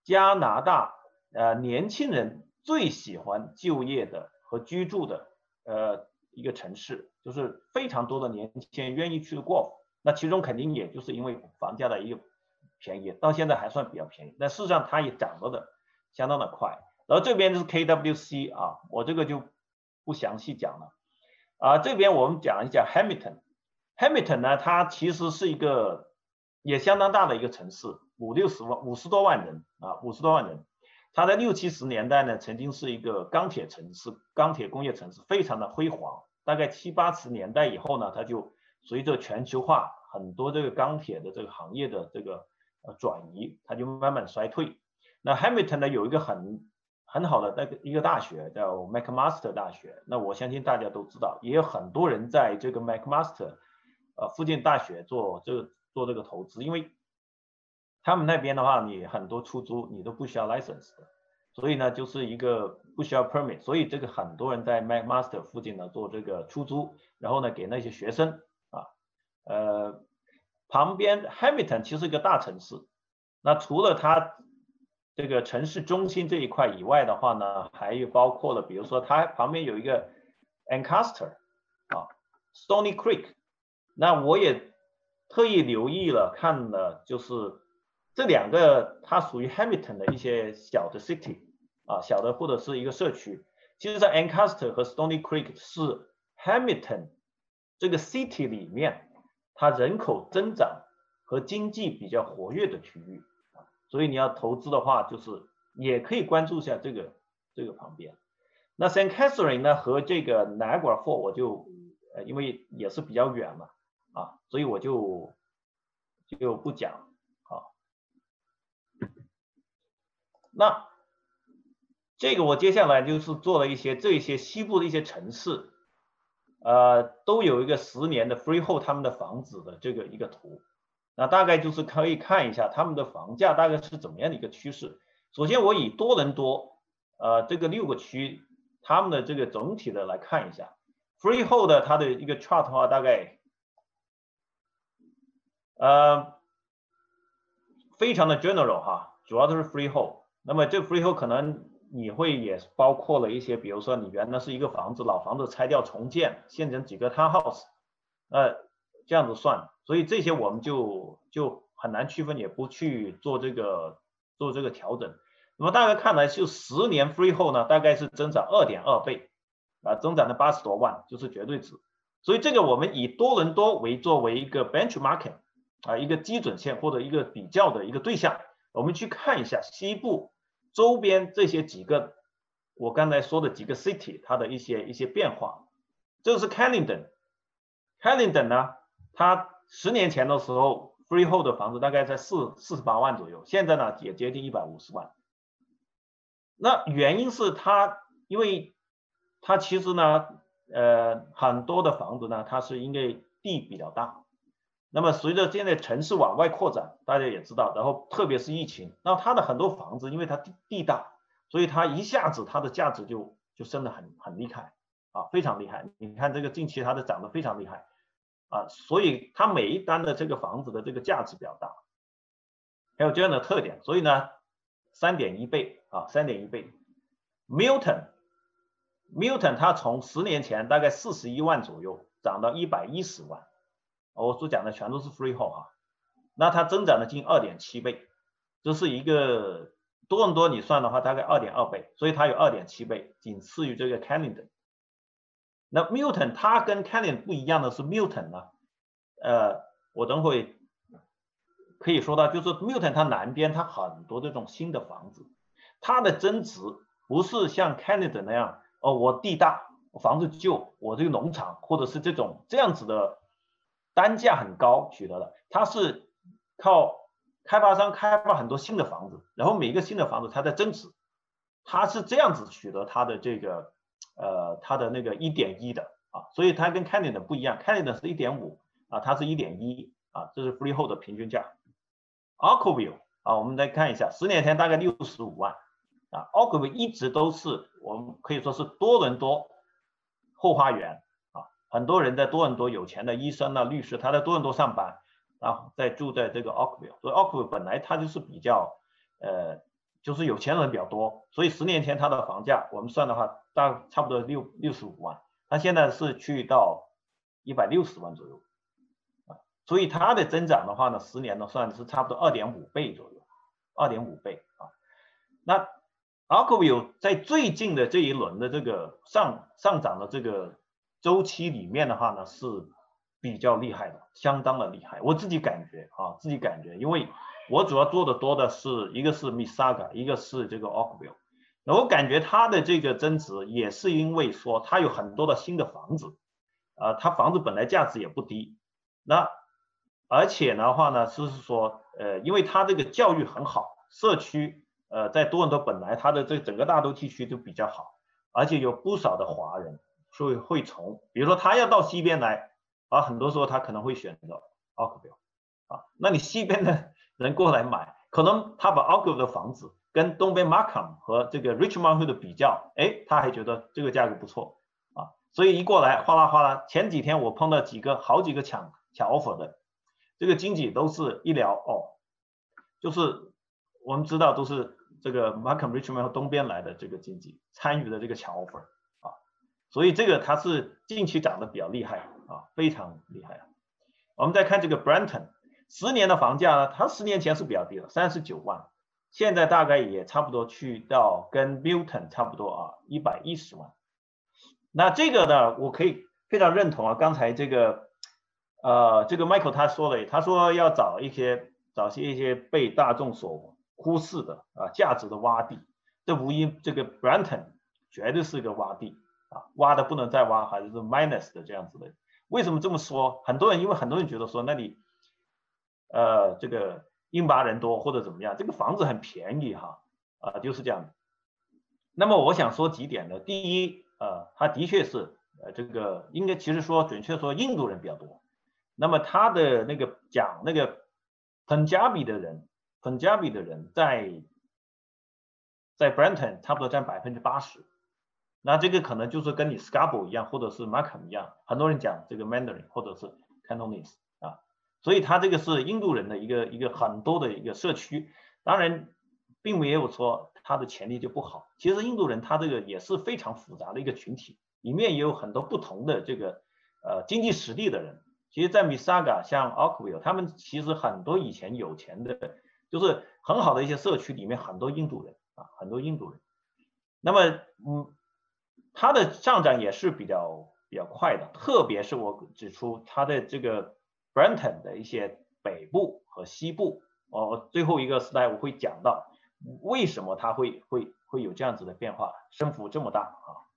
加拿大呃年轻人最喜欢就业的和居住的呃一个城市。就是非常多的年轻人愿意去过，那其中肯定也就是因为房价的一个便宜，到现在还算比较便宜。那事实上它也涨得的相当的快。然后这边就是 KWC 啊，我这个就不详细讲了。啊，这边我们讲一讲 Hamilton。Hamilton 呢，它其实是一个也相当大的一个城市，五六十万、五十多万人啊，五十多万人。它在六七十年代呢，曾经是一个钢铁城市、钢铁工业城市，非常的辉煌。大概七八十年代以后呢，它就随着全球化，很多这个钢铁的这个行业的这个转移，它就慢慢衰退。那 Hamilton 呢有一个很很好的那个一个大学叫 McMaster 大学，那我相信大家都知道，也有很多人在这个 McMaster 呃附近大学做这个做这个投资，因为他们那边的话，你很多出租你都不需要 license 的。所以呢，就是一个不需要 permit，所以这个很多人在 McMaster 附近呢做这个出租，然后呢给那些学生啊，呃，旁边 Hamilton 其实是一个大城市，那除了它这个城市中心这一块以外的话呢，还有包括了，比如说它旁边有一个 Ancaster 啊，Stony Creek，那我也特意留意了看了，就是这两个它属于 Hamilton 的一些小的 city。啊，小的或者是一个社区，其实，在 Ancaster 和 Stony Creek 是 Hamilton 这个 city 里面，它人口增长和经济比较活跃的区域，所以你要投资的话，就是也可以关注一下这个这个旁边。那 Saint Catherine 呢和这个 Niagara f a l l 我就呃因为也是比较远嘛啊，所以我就就不讲啊。那这个我接下来就是做了一些这些西部的一些城市，呃，都有一个十年的 freehold 他们的房子的这个一个图，那大概就是可以看一下他们的房价大概是怎么样的一个趋势。首先我以多伦多，呃，这个六个区他们的这个总体的来看一下。Freehold 它的一个 chart 的话，大概呃非常的 general 哈，主要都是 Freehold。那么这 Freehold 可能你会也包括了一些，比如说你原来是一个房子，老房子拆掉重建，现成几个 townhouse，呃这样子算，所以这些我们就就很难区分，也不去做这个做这个调整。那么大概看来，就十年 free 后呢，大概是增长二点二倍。啊，增长了八十多万，就是绝对值。所以这个我们以多伦多为作为一个 benchmark 啊，一个基准线或者一个比较的一个对象，我们去看一下西部周边这些几个我刚才说的几个 city 它的一些一些变化。这个是 Canada，Canada 呢，它十年前的时候 freehold 的房子大概在四四十八万左右，现在呢也接近一百五十万。那原因是它因为它其实呢，呃，很多的房子呢，它是因为地比较大，那么随着现在城市往外扩展，大家也知道，然后特别是疫情，那它的很多房子，因为它地地大，所以它一下子它的价值就就升得很很厉害啊，非常厉害。你看这个近期它的涨得非常厉害啊，所以它每一单的这个房子的这个价值比较大，还有这样的特点，所以呢，三点一倍啊，三点一倍，Milton。Milton 它从十年前大概四十一万左右涨到一百一十万，我所讲的全都是 freehold 哈，那它增长了近二点七倍，这是一个多伦多你算的话大概二点二倍，所以它有二点七倍，仅次于这个 Canada。那 Milton 它跟 Canada 不一样的是 Milton 呢，呃，我等会可以说到，就是 Milton 它南边它很多这种新的房子，它的增值不是像 Canada 那样。哦，我地大，房子旧，我这个农场或者是这种这样子的单价很高取得的，它是靠开发商开发很多新的房子，然后每一个新的房子它在增值，它是这样子取得它的这个呃它的那个一点一的啊，所以它跟 Canada 不一样，Canada 是一点五啊，它是一点一啊，这是 free 后的平均价。Arkville 啊，我们再看一下，十年前大概六十五万。啊，奥克维一直都是我们可以说是多伦多后花园，很多人在多伦多有钱的医生啊、律师，他在多伦多上班，然后在住在这个 Oakville，所以 Oakville 本来它就是比较呃，就是有钱人比较多，所以十年前它的房价我们算的话，大差不多六六十五万，它现在是去到一百六十万左右啊，所以它的增长的话呢，十年呢算是差不多二点五倍左右，二点五倍啊，那。Arkville 在最近的这一轮的这个上上涨的这个周期里面的话呢，是比较厉害的，相当的厉害。我自己感觉啊，自己感觉，因为我主要做的多的是一个是 Missaga 一个是这个 Arkville。那我感觉它的这个增值也是因为说它有很多的新的房子，啊，它房子本来价值也不低。那而且的话呢，就是说，呃，因为它这个教育很好，社区。呃，在多伦多本来它的这整个大都地区就比较好，而且有不少的华人，所以会从，比如说他要到西边来，啊，很多时候他可能会选择 Oakville，啊，那你西边的人过来买，可能他把 Oakville 的房子跟东边 Markham 和这个 Richmond 的比较，哎，他还觉得这个价格不错，啊，所以一过来哗啦哗啦，前几天我碰到几个好几个抢抢 offer 的，这个经济都是一聊哦，就是我们知道都是。这个 Markham Richmond 和东边来的这个经济参与的这个抢 offer，所以这个它是近期涨得比较厉害啊，非常厉害啊。我们再看这个 Brenton，十年的房价呢，它十年前是比较低的，三十九万，现在大概也差不多去到跟 Milton 差不多啊，一百一十万。那这个呢，我可以非常认同啊，刚才这个呃这个 Michael 他说了，他说要找一些找些一些被大众所忽视的啊价值的洼地，这无疑这个 Brenton 绝对是一个洼地挖的不能再挖，还是 minus 的这样子的。为什么这么说？很多人因为很多人觉得说那里呃，这个印巴人多或者怎么样，这个房子很便宜哈，啊，就是这样。那么我想说几点呢？第一，呃，他的确是，呃，这个应该其实说准确说印度人比较多。那么他的那个讲那个 Punjabi 的人，Punjabi 的人在在 Brenton 差不多占百分之八十。那这个可能就是跟你 SCARB 一样，或者是 Markham 一样，很多人讲这个 Mandarin 或者是 Cantonese 啊，所以他这个是印度人的一个一个很多的一个社区。当然，并没有说他的潜力就不好。其实印度人他这个也是非常复杂的一个群体，里面也有很多不同的这个呃经济实力的人。其实，在 Misaga 像 Oakville，他们其实很多以前有钱的，就是很好的一些社区里面很多印度人啊，很多印度人。那么，嗯。它的上涨也是比较比较快的，特别是我指出它的这个 Brenton 的一些北部和西部，哦，最后一个时代我会讲到为什么它会会会有这样子的变化，升幅这么大啊。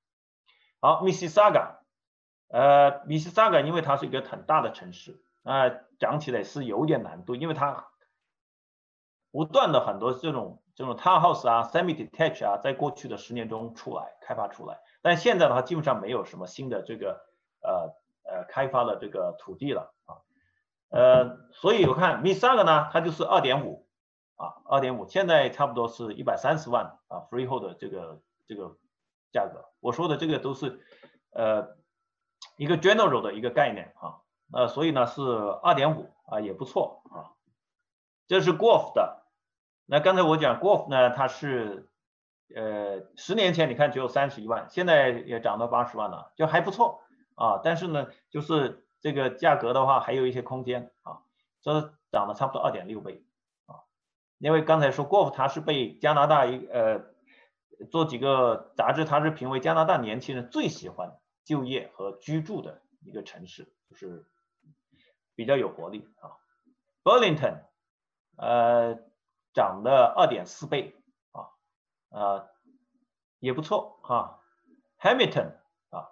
好，Mississauga，呃，Mississauga 因为它是一个很大的城市，啊，讲起来是有点难度，因为它不断的很多这种这种 townhouse 啊，semi-detached 啊，在过去的十年中出来开发出来。但现在的话，基本上没有什么新的这个呃呃开发的这个土地了啊，呃，所以我看 Misaga 呢，它就是二点五啊，二点五，现在差不多是一百三十万啊，freehold 的这个这个价格。我说的这个都是呃一个 general 的一个概念啊，呃，所以呢是二点五啊，也不错啊。这是 Golf 的，那刚才我讲 Golf 呢，它是。呃，十年前你看只有三十一万，现在也涨到八十万了，就还不错啊。但是呢，就是这个价格的话，还有一些空间啊。这涨了差不多二点六倍啊。因为刚才说过，它是被加拿大一呃做几个杂志，它是评为加拿大年轻人最喜欢就业和居住的一个城市，就是比较有活力啊。Burlington，呃，涨了二点四倍。啊，呃也不错哈，Hamilton 啊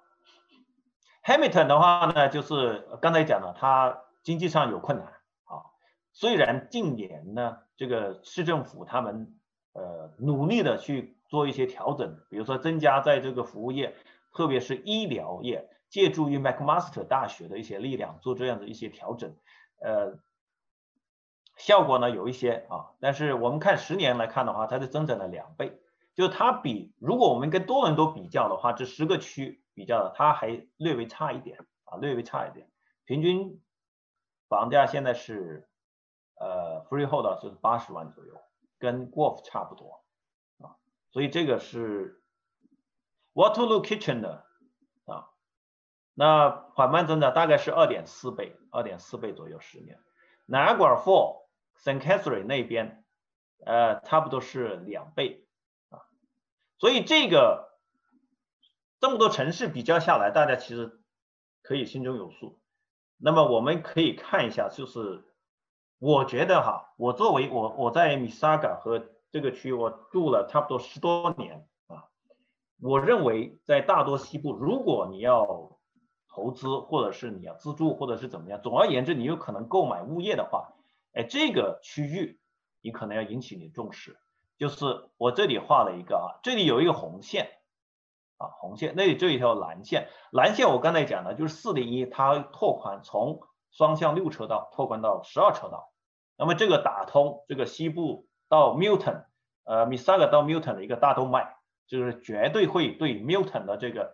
，Hamilton 的话呢，就是刚才讲了，它经济上有困难啊。虽然近年呢，这个市政府他们呃努力的去做一些调整，比如说增加在这个服务业，特别是医疗业，借助于 McMaster 大学的一些力量做这样的一些调整，呃，效果呢有一些啊，但是我们看十年来看的话，它是增长了两倍。就是它比，如果我们跟多伦多比较的话，这十个区比较的，它还略微差一点啊，略微差一点。平均房价现在是，呃，freehold 是八十万左右，跟 Golf 差不多啊。所以这个是 Waterloo Kitchen 的啊，那缓慢增长大概是二点四倍，二点四倍左右十年。Niagara Falls、St. Catherine 那边，呃，差不多是两倍啊。所以这个这么多城市比较下来，大家其实可以心中有数。那么我们可以看一下，就是我觉得哈，我作为我我在米萨嘎和这个区我住了差不多十多年啊，我认为在大多西部，如果你要投资或者是你要自住或者是怎么样，总而言之，你有可能购买物业的话，哎，这个区域你可能要引起你重视。就是我这里画了一个啊，这里有一个红线啊，红线那里这一条蓝线，蓝线我刚才讲的就是四零一，它拓宽从双向六车道拓宽到十二车道，那么这个打通这个西部到 Milton，呃，Misaga 到 Milton 的一个大动脉，就是绝对会对 Milton 的这个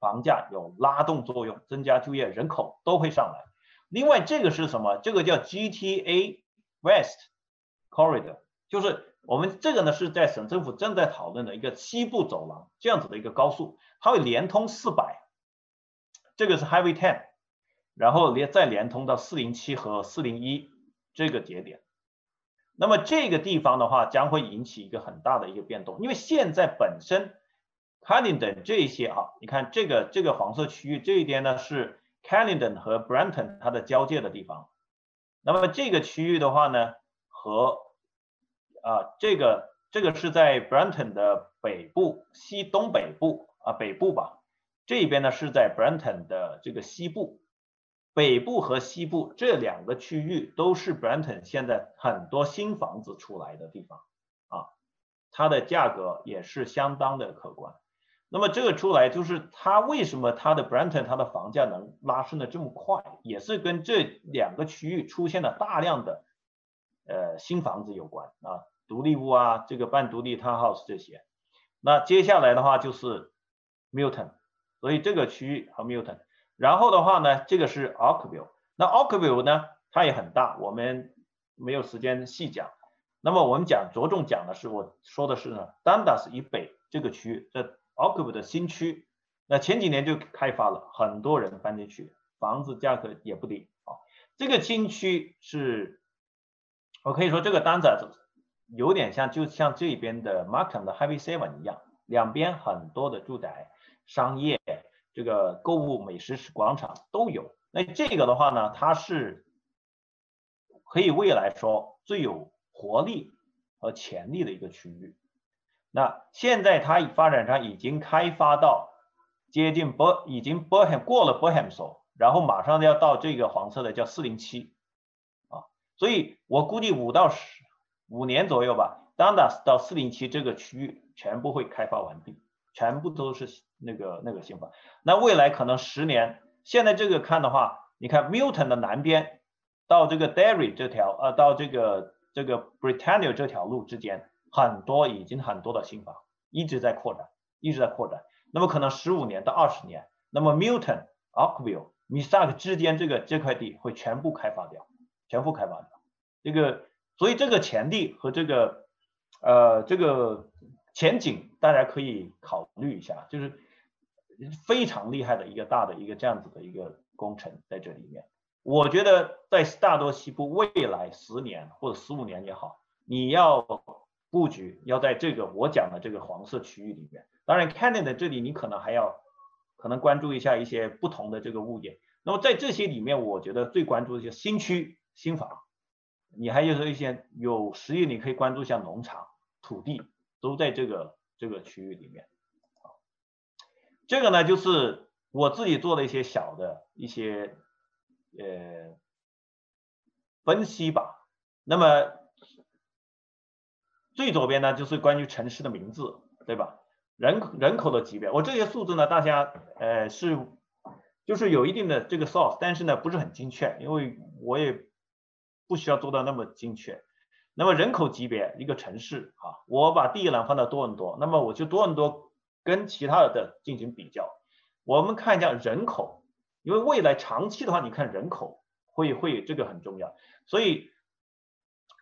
房价有拉动作用，增加就业人口都会上来。另外这个是什么？这个叫 GTA West Corridor，就是。我们这个呢是在省政府正在讨论的一个西部走廊这样子的一个高速，它会连通四百，这个是 Highway Ten，然后连再连通到四零七和四零一这个节点。那么这个地方的话将会引起一个很大的一个变动，因为现在本身 Canlington 这些啊，你看这个这个黄色区域这一边呢是 Canlington 和 Brenton 它的交界的地方，那么这个区域的话呢和啊，这个这个是在 Brenton 的北部、西东北部啊，北部吧。这边呢是在 Brenton 的这个西部北部和西部这两个区域都是 Brenton 现在很多新房子出来的地方啊，它的价格也是相当的可观。那么这个出来就是它为什么它的 Brenton 它的房价能拉升的这么快，也是跟这两个区域出现了大量的呃新房子有关啊，独立屋啊，这个半独立 townhouse 这些。那接下来的话就是 Milton，所以这个区域和 Milton。然后的话呢，这个是 Oakville，那 Oakville 呢，它也很大，我们没有时间细讲。那么我们讲着重讲的是，我说的是呢，Dundas 以北这个区域，这 Oakville 的新区，那前几年就开发了，很多人搬进去，房子价格也不低啊。这个新区是，我可以说这个单子有点像，就像这边的 Markham 的 Heavy Seven 一样，两边很多的住宅、商业。这个购物美食广场都有，那这个的话呢，它是可以未来说最有活力和潜力的一个区域。那现在它发展上已经开发到接近波，已经波 m 过了波 m 索，然后马上要到这个黄色的叫四零七啊，所以我估计五到十五年左右吧，Dundas 到四零七这个区域全部会开发完毕。全部都是那个那个新房，那未来可能十年，现在这个看的话，你看 Milton 的南边到这个 Derry 这条，呃，到这个这个 Britannia 这条路之间，很多已经很多的新房一直在扩展，一直在扩展。那么可能十五年到二十年，那么 Milton、Oakville、m i s a k 之间这个这块地会全部开发掉，全部开发掉。这个，所以这个潜力和这个，呃，这个。前景大家可以考虑一下，就是非常厉害的一个大的一个这样子的一个工程在这里面。我觉得在大多西部未来十年或者十五年也好，你要布局要在这个我讲的这个黄色区域里面。当然，Canada 这里你可能还要可能关注一下一些不同的这个物业。那么在这些里面，我觉得最关注的一些新区新房，你还有一些有实力，你可以关注一下农场土地。都在这个这个区域里面，这个呢就是我自己做的一些小的一些呃分析吧。那么最左边呢就是关于城市的名字，对吧？人人口的级别，我这些数字呢，大家呃是就是有一定的这个 source，但是呢不是很精确，因为我也不需要做到那么精确。那么人口级别一个城市啊，我把第一栏放到多伦多，那么我就多伦多跟其他的进行比较，我们看一下人口，因为未来长期的话，你看人口会会这个很重要，所以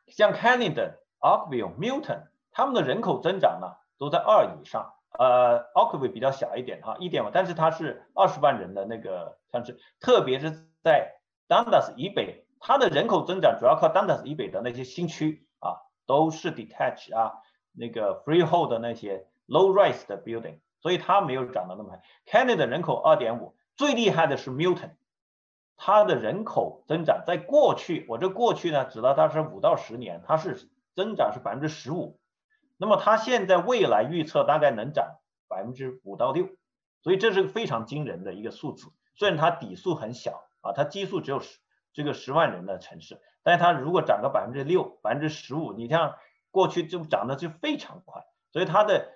像 Canada、Oakville、Milton 他们的人口增长呢都在二以上，呃，Oakville 比较小一点哈，一点五，但是它是二十万人的那个城市，特别是在 Dundas 以北。它的人口增长主要靠 Dundas 以北的那些新区啊，都是 detached 啊，那个 freehold 的那些 low rise 的 building，所以它没有涨得那么快。Canada 人口二点五，最厉害的是 Milton，它的人口增长在过去，我这过去呢，指的它是五到十年，它是增长是百分之十五，那么它现在未来预测大概能涨百分之五到六，所以这是个非常惊人的一个数字。虽然它底数很小啊，它基数只有十。这个十万人的城市，但是它如果涨个百分之六、百分之十五，你像过去就涨的就非常快，所以它的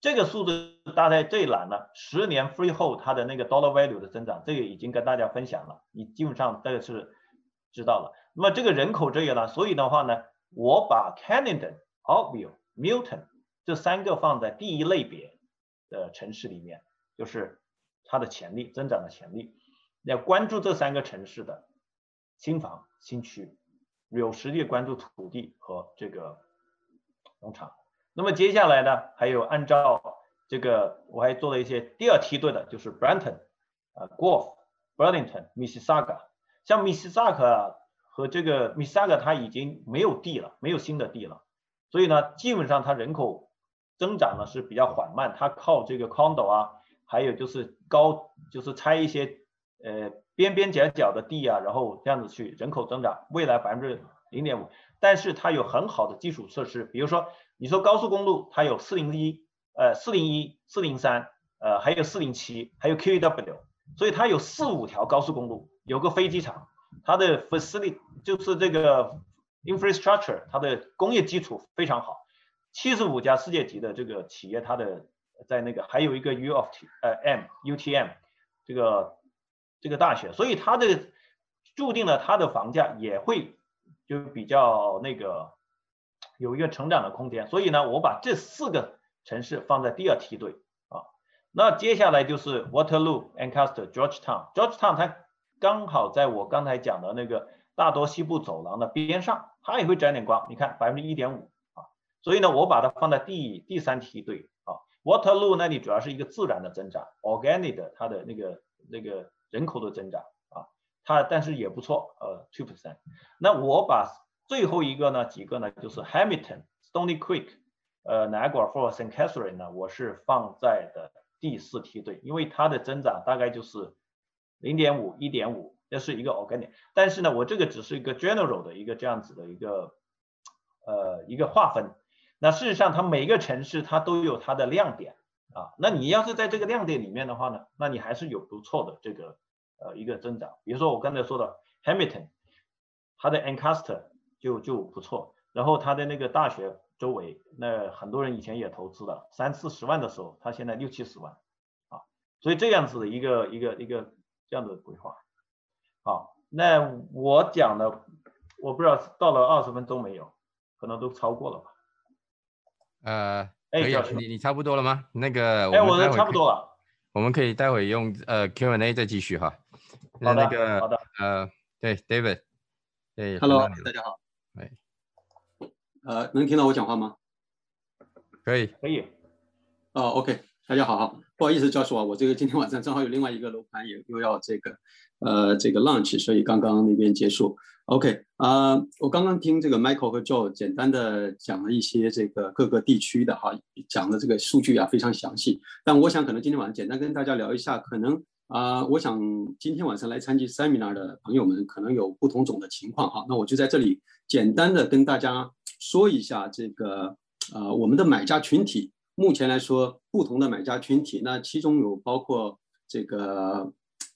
这个数字大概这一栏呢，十年 freehold 它的那个 dollar value 的增长，这个已经跟大家分享了，你基本上这个是知道了。那么这个人口这个呢，所以的话呢，我把 Canada、Oakville、Milton 这三个放在第一类别的城市里面，就是它的潜力增长的潜力，要关注这三个城市的。新房新区有实力关注土地和这个农场。那么接下来呢，还有按照这个，我还做了一些第二梯队的，就是 Brenton 啊，Golf、Burlington、Mississauga。像 Mississauga 和这个 Misaga 它已经没有地了，没有新的地了，所以呢，基本上它人口增长呢是比较缓慢，它靠这个 condo 啊，还有就是高，就是拆一些呃。边边角角的地啊，然后这样子去人口增长，未来百分之零点五，但是它有很好的基础设施，比如说你说高速公路，它有四零一、呃四零一、四零三，呃还有四零七，还有 QEW，所以它有四五条高速公路，有个飞机场，它的 facility 就是这个 infrastructure，它的工业基础非常好，七十五家世界级的这个企业，它的在那个还有一个 U of T 呃 M UTM 这个这个大学，所以它的注定了它的房价也会就比较那个有一个成长的空间。所以呢，我把这四个城市放在第二梯队啊。那接下来就是 Waterloo、Ancaster、Georgetown。Georgetown 它刚好在我刚才讲的那个大多西部走廊的边上，它也会沾点光。你看百分之一点五啊。所以呢，我把它放在第第三梯队啊。Waterloo 那里主要是一个自然的增长，organic 的它的那个那个人口的增长啊，它但是也不错，呃，two percent。那我把最后一个呢几个呢，就是 Hamilton、Stony Creek、呃 Niagara Falls、St. Catherine 呢，我是放在的第四梯队，因为它的增长大概就是零点五、一点五，这是一个 organic。但是呢，我这个只是一个 general 的一个这样子的一个呃一个划分。那事实上，它每个城市它都有它的亮点啊。那你要是在这个亮点里面的话呢，那你还是有不错的这个呃一个增长。比如说我刚才说的 Hamilton，它的 Ancaster 就就不错。然后它的那个大学周围，那很多人以前也投资了三四十万的时候，它现在六七十万啊。所以这样子的一个一个一个这样的规划。好，那我讲的我不知道到了二十分钟没有，可能都超过了吧。呃，可以，你你差不多了吗？那个，哎，我的差不多了。我们可以待会用呃 Q&A 再继续哈。那那个，好的。呃，对，David，对，Hello，大家好。哎，呃，能听到我讲话吗？可以，可以。哦，OK，大家好，不好意思，教授啊，我这个今天晚上正好有另外一个楼盘也又要这个呃这个 launch，所以刚刚那边结束。OK 啊，我刚刚听这个 Michael 和 Joe 简单的讲了一些这个各个地区的哈，讲的这个数据啊非常详细。但我想可能今天晚上简单跟大家聊一下，可能啊，我想今天晚上来参加 Seminar 的朋友们可能有不同种的情况哈。那我就在这里简单的跟大家说一下这个呃我们的买家群体，目前来说不同的买家群体，那其中有包括这个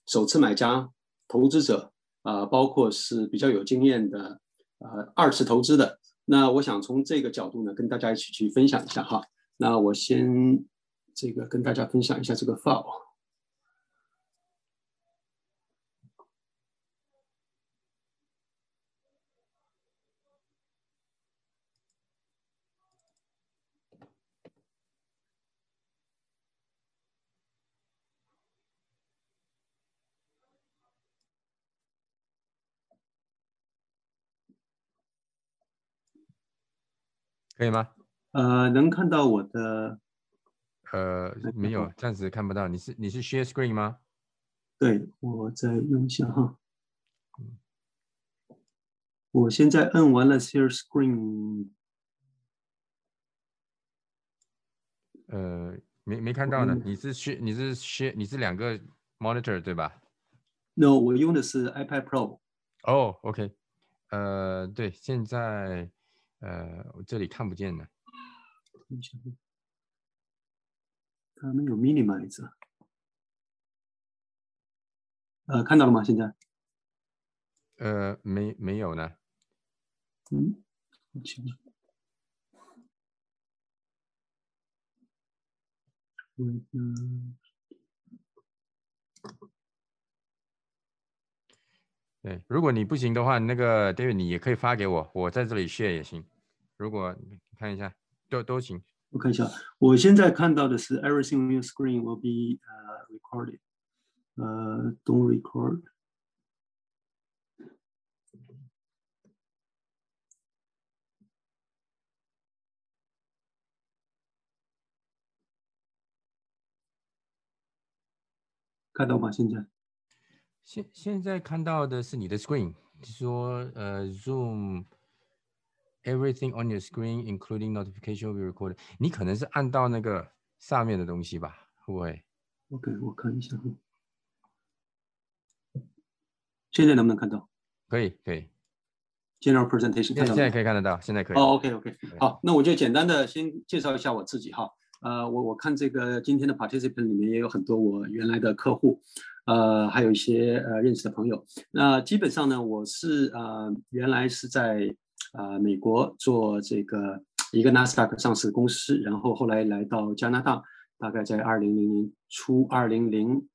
首次买家、投资者。啊，包括是比较有经验的，呃，二次投资的。那我想从这个角度呢，跟大家一起去分享一下哈。那我先这个跟大家分享一下这个 file。可以吗？呃，能看到我的？呃，没有，暂时看不到。你是你是 share screen 吗？对，我再用一下哈。我现在摁完了 share screen。呃，没没看到呢。你是 share 你是 share 你是两个 monitor 对吧？No，我用的是 iPad Pro。哦，OK。呃，对，现在。呃，我这里看不见的。它没有 minimize。呃，看到了吗？现在？呃，没没有呢。嗯，行。嗯。对，如果你不行的话，那个 David 你也可以发给我，我在这里 share 也行。如果你看一下，都都行。我看一下，我现在看到的是 everything on your screen will be uh recorded. 呃，don't record. 看到吗？现在？现现在看到的是你的 screen，说呃 Zoom。Everything on your screen, including notification, will be recorded. 你可能是按到那个上面的东西吧？会不会？OK，我看一下。现在能不能看到？可以，可以。General presentation，现在可以看得到，现在可以。哦，OK，OK。好，那我就简单的先介绍一下我自己哈。呃，我我看这个今天的 participant 里面也有很多我原来的客户。呃，还有一些呃认识的朋友。那基本上呢，我是呃原来是在呃美国做这个一个纳斯达克上市公司，然后后来来到加拿大，大概在二零零年初，二零零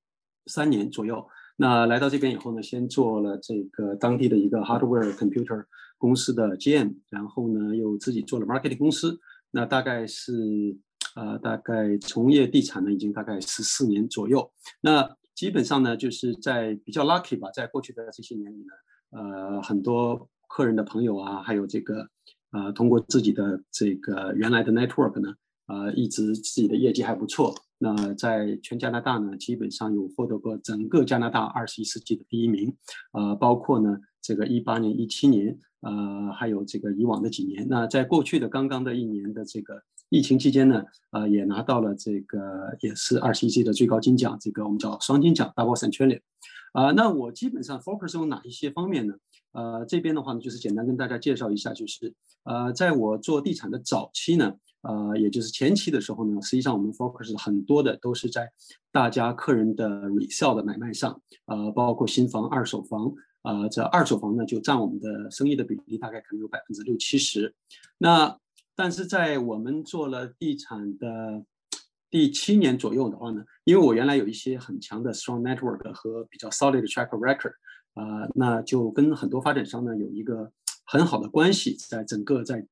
三年左右。那来到这边以后呢，先做了这个当地的一个 hardware computer 公司的 GM，然后呢又自己做了 marketing 公司。那大概是呃大概从业地产呢已经大概十四年左右。那基本上呢就是在比较 lucky 吧，在过去的这些年里呢，呃很多客人的朋友啊，还有这个呃通过自己的这个原来的 network 呢，呃一直自己的业绩还不错。那在全加拿大呢，基本上有获得过整个加拿大二十一世纪的第一名，呃，包括呢这个一八年、一七年，呃，还有这个以往的几年。那在过去的刚刚的一年的这个疫情期间呢，呃，也拿到了这个也是二十一届的最高金奖，这个我们叫双金奖 （Double Centurion）。啊，那我基本上 focus 有哪一些方面呢？呃，这边的话呢，就是简单跟大家介绍一下，就是呃，在我做地产的早期呢。呃，也就是前期的时候呢，实际上我们 focus 很多的都是在大家客人的 resale 的买卖上，呃，包括新房、二手房，呃，这二手房呢就占我们的生意的比例大概可能有百分之六七十。那但是在我们做了地产的第七年左右的话呢，因为我原来有一些很强的 strong network 和比较 solid track record，啊，那就跟很多发展商呢有一个很好的关系，在整个在。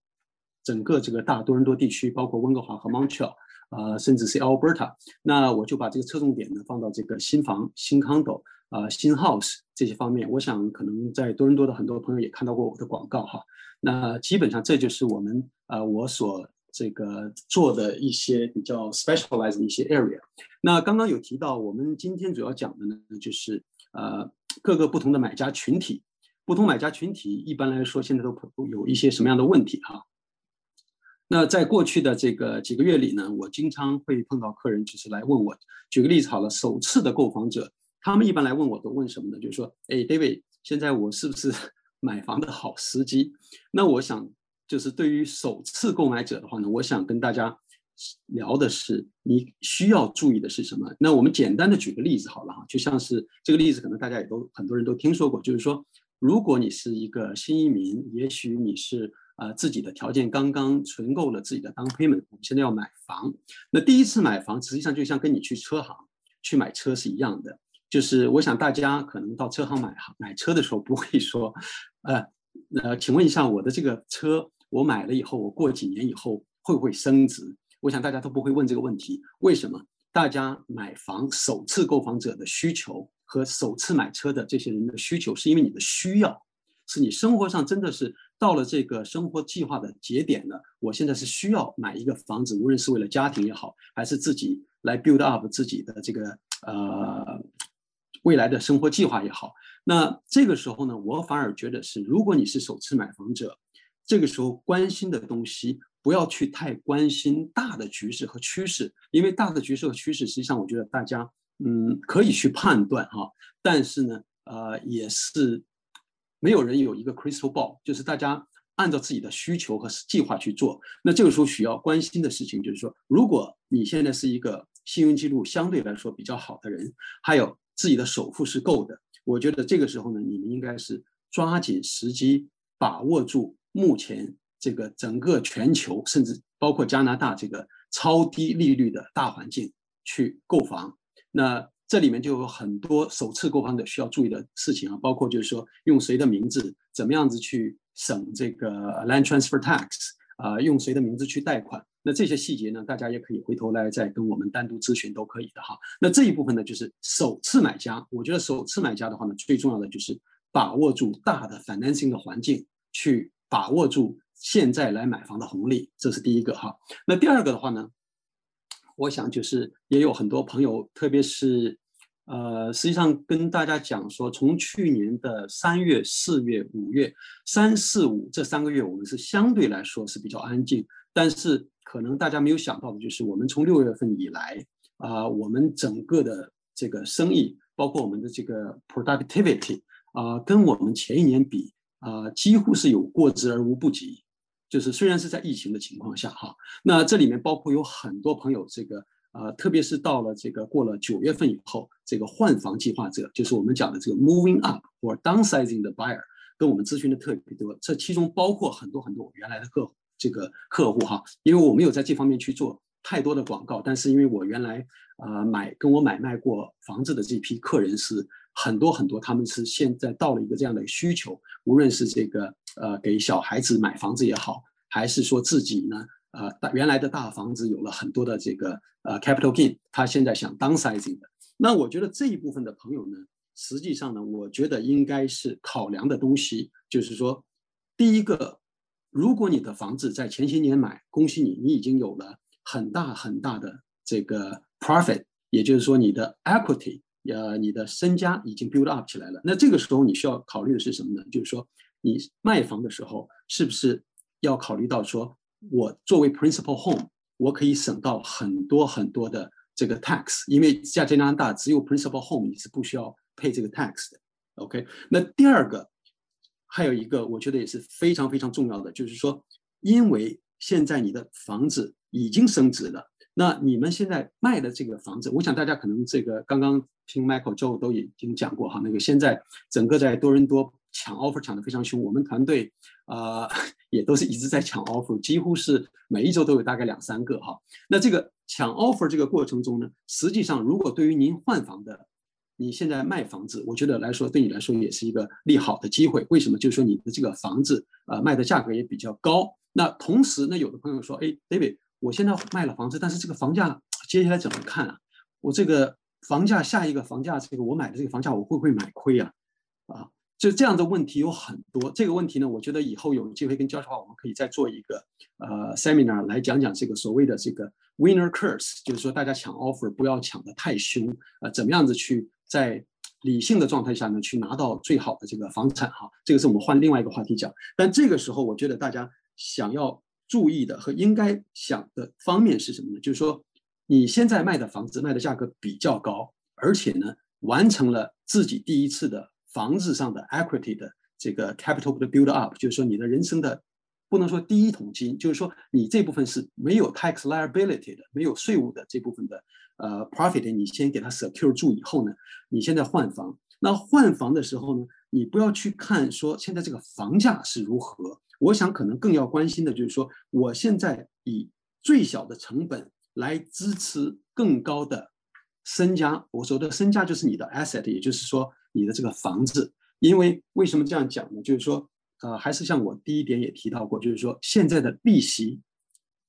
整个这个大多伦多地区，包括温哥华和 Montreal，呃，甚至是 Alberta，那我就把这个侧重点呢放到这个新房、新 condo，啊，新 house 这些方面。我想可能在多伦多的很多朋友也看到过我的广告哈。那基本上这就是我们呃我所这个做的一些比较 specialized 的一些 area。那刚刚有提到，我们今天主要讲的呢，就是呃各个不同的买家群体，不同买家群体一般来说现在都有一些什么样的问题哈？那在过去的这个几个月里呢，我经常会碰到客人，就是来问我。举个例子好了，首次的购房者，他们一般来问我都问什么呢？就是说，哎，David，现在我是不是 买房的好时机？那我想，就是对于首次购买者的话呢，我想跟大家聊的是，你需要注意的是什么？那我们简单的举个例子好了哈，就像是这个例子，可能大家也都很多人都听说过，就是说，如果你是一个新移民，也许你是。呃，自己的条件刚刚存够了自己的 down payment，我们现在要买房。那第一次买房，实际上就像跟你去车行去买车是一样的。就是我想大家可能到车行买行买车的时候，不会说，呃呃，请问一下我的这个车，我买了以后，我过几年以后会不会升值？我想大家都不会问这个问题。为什么？大家买房首次购房者的需求和首次买车的这些人的需求，是因为你的需要，是你生活上真的是。到了这个生活计划的节点了，我现在是需要买一个房子，无论是为了家庭也好，还是自己来 build up 自己的这个呃未来的生活计划也好。那这个时候呢，我反而觉得是，如果你是首次买房者，这个时候关心的东西不要去太关心大的局势和趋势，因为大的局势和趋势，实际上我觉得大家嗯可以去判断哈，但是呢，呃也是。没有人有一个 crystal ball，就是大家按照自己的需求和计划去做。那这个时候需要关心的事情就是说，如果你现在是一个信用记录相对来说比较好的人，还有自己的首付是够的，我觉得这个时候呢，你们应该是抓紧时机，把握住目前这个整个全球，甚至包括加拿大这个超低利率的大环境去购房。那这里面就有很多首次购房者需要注意的事情啊，包括就是说用谁的名字，怎么样子去省这个 land transfer tax 啊，用谁的名字去贷款，那这些细节呢，大家也可以回头来再跟我们单独咨询都可以的哈。那这一部分呢，就是首次买家，我觉得首次买家的话呢，最重要的就是把握住大的 financing 的环境，去把握住现在来买房的红利，这是第一个哈。那第二个的话呢？我想就是也有很多朋友，特别是，呃，实际上跟大家讲说，从去年的三月、四月、五月，三四五这三个月，我们是相对来说是比较安静。但是可能大家没有想到的就是，我们从六月份以来，啊，我们整个的这个生意，包括我们的这个 productivity，啊，跟我们前一年比，啊，几乎是有过之而无不及。就是虽然是在疫情的情况下哈，那这里面包括有很多朋友这个呃，特别是到了这个过了九月份以后，这个换房计划者，就是我们讲的这个 moving up 或 downsizing 的 buyer，跟我们咨询的特别多。这其中包括很多很多原来的客这个客户哈，因为我没有在这方面去做太多的广告，但是因为我原来呃买跟我买卖过房子的这批客人是很多很多，他们是现在到了一个这样的需求，无论是这个呃给小孩子买房子也好，还是说自己呢。呃，大原来的大房子有了很多的这个呃 capital gain，他现在想 downsizing 的。那我觉得这一部分的朋友呢，实际上呢，我觉得应该是考量的东西，就是说，第一个，如果你的房子在前些年买，恭喜你，你已经有了很大很大的这个 profit，也就是说你的 equity，呃，你的身家已经 build up 起来了。那这个时候你需要考虑的是什么呢？就是说，你卖房的时候是不是要考虑到说？我作为 principal home，我可以省到很多很多的这个 tax，因为在加拿大只有 principal home 你是不需要 pay 这个 tax 的。OK，那第二个还有一个我觉得也是非常非常重要的，就是说，因为现在你的房子已经升值了，那你们现在卖的这个房子，我想大家可能这个刚刚听 Michael Joe 都已经讲过哈，那个现在整个在多伦多。抢 offer 抢得非常凶，我们团队啊 也都是一直在抢 offer，几乎是每一周都有大概两三个哈。那这个抢 offer 这个过程中呢，实际上如果对于您换房的，你现在卖房子，我觉得来说对你来说也是一个利好的机会。为什么？就是说你的这个房子呃卖的价格也比较高。那同时呢，有的朋友说，哎，David，我现在卖了房子，但是这个房价接下来怎么看啊？我这个房价下一个房价，这个我买的这个房价，我会不会买亏啊？啊？就这样的问题有很多，这个问题呢，我觉得以后有机会跟教授话，我们可以再做一个呃 seminar 来讲讲这个所谓的这个 winner curse，就是说大家抢 offer 不要抢得太凶，呃，怎么样子去在理性的状态下呢，去拿到最好的这个房产哈，这个是我们换另外一个话题讲。但这个时候，我觉得大家想要注意的和应该想的方面是什么呢？就是说你现在卖的房子卖的价格比较高，而且呢，完成了自己第一次的。房子上的 equity 的这个 capital 的 build up，就是说你的人生的不能说第一桶金，就是说你这部分是没有 tax liability 的，没有税务的这部分的呃 profit，你先给它 secure 住以后呢，你现在换房，那换房的时候呢，你不要去看说现在这个房价是如何，我想可能更要关心的就是说，我现在以最小的成本来支持更高的身家，我说的身家就是你的 asset，也就是说。你的这个房子，因为为什么这样讲呢？就是说，呃，还是像我第一点也提到过，就是说现在的利息，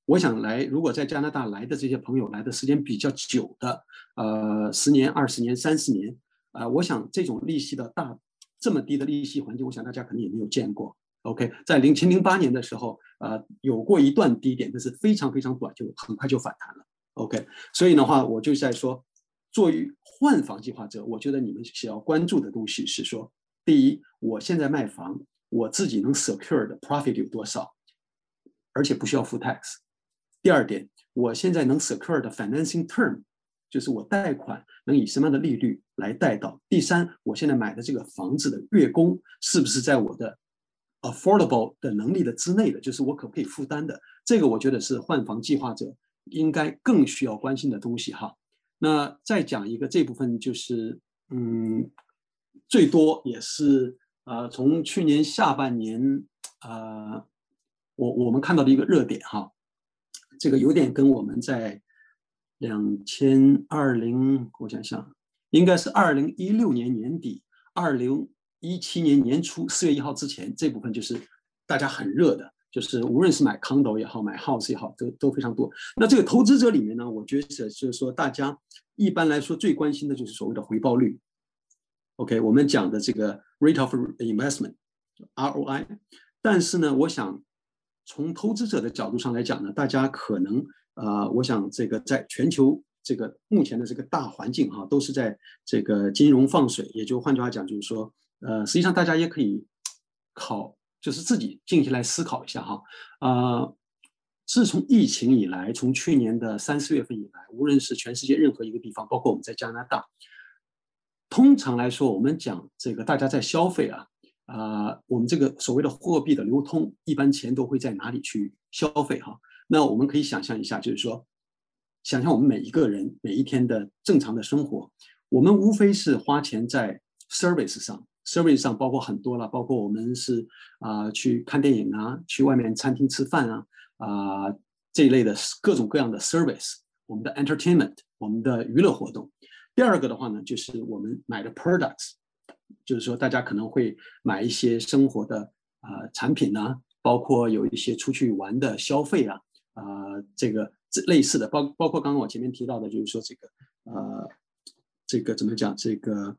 我想来，如果在加拿大来的这些朋友来的时间比较久的，呃，十年、二十年、三十年，啊，我想这种利息的大这么低的利息环境，我想大家可能也没有见过。OK，在零七零八年的时候，呃，有过一段低点，但是非常非常短，就很快就反弹了。OK，所以的话，我就在说。作为换房计划者，我觉得你们需要关注的东西是说：第一，我现在卖房，我自己能 secure 的 profit 有多少，而且不需要付 tax；第二点，我现在能 secure 的 financing term，就是我贷款能以什么样的利率来贷到；第三，我现在买的这个房子的月供是不是在我的 affordable 的能力的之内的，就是我可不可以负担的？这个我觉得是换房计划者应该更需要关心的东西哈。那再讲一个这部分就是，嗯，最多也是呃，从去年下半年呃，我我们看到的一个热点哈，这个有点跟我们在两千二零，我想想，应该是二零一六年年底，二零一七年年初四月一号之前这部分就是大家很热的。就是无论是买 condo 也好，买 house 也好，都都非常多。那这个投资者里面呢，我觉得就是说，大家一般来说最关心的就是所谓的回报率。OK，我们讲的这个 rate of investment，ROI。但是呢，我想从投资者的角度上来讲呢，大家可能呃，我想这个在全球这个目前的这个大环境哈，都是在这个金融放水，也就换句话讲，就是说，呃，实际上大家也可以考。就是自己静下来思考一下哈，呃，自从疫情以来，从去年的三四月份以来，无论是全世界任何一个地方，包括我们在加拿大，通常来说，我们讲这个大家在消费啊，啊，我们这个所谓的货币的流通，一般钱都会在哪里去消费哈？那我们可以想象一下，就是说，想象我们每一个人每一天的正常的生活，我们无非是花钱在 service 上，service 上包括很多了，包括我们是啊去看电影啊，去外面餐厅吃饭啊啊这一类的各种各样的 service，我们的 entertainment，我们的娱乐活动。第二个的话呢，就是我们买的 products，就是说大家可能会买一些生活的啊产品呢，包括有一些出去玩的消费啊啊这个类似的，包包括刚刚我前面提到的，就是说这个呃这个怎么讲，这个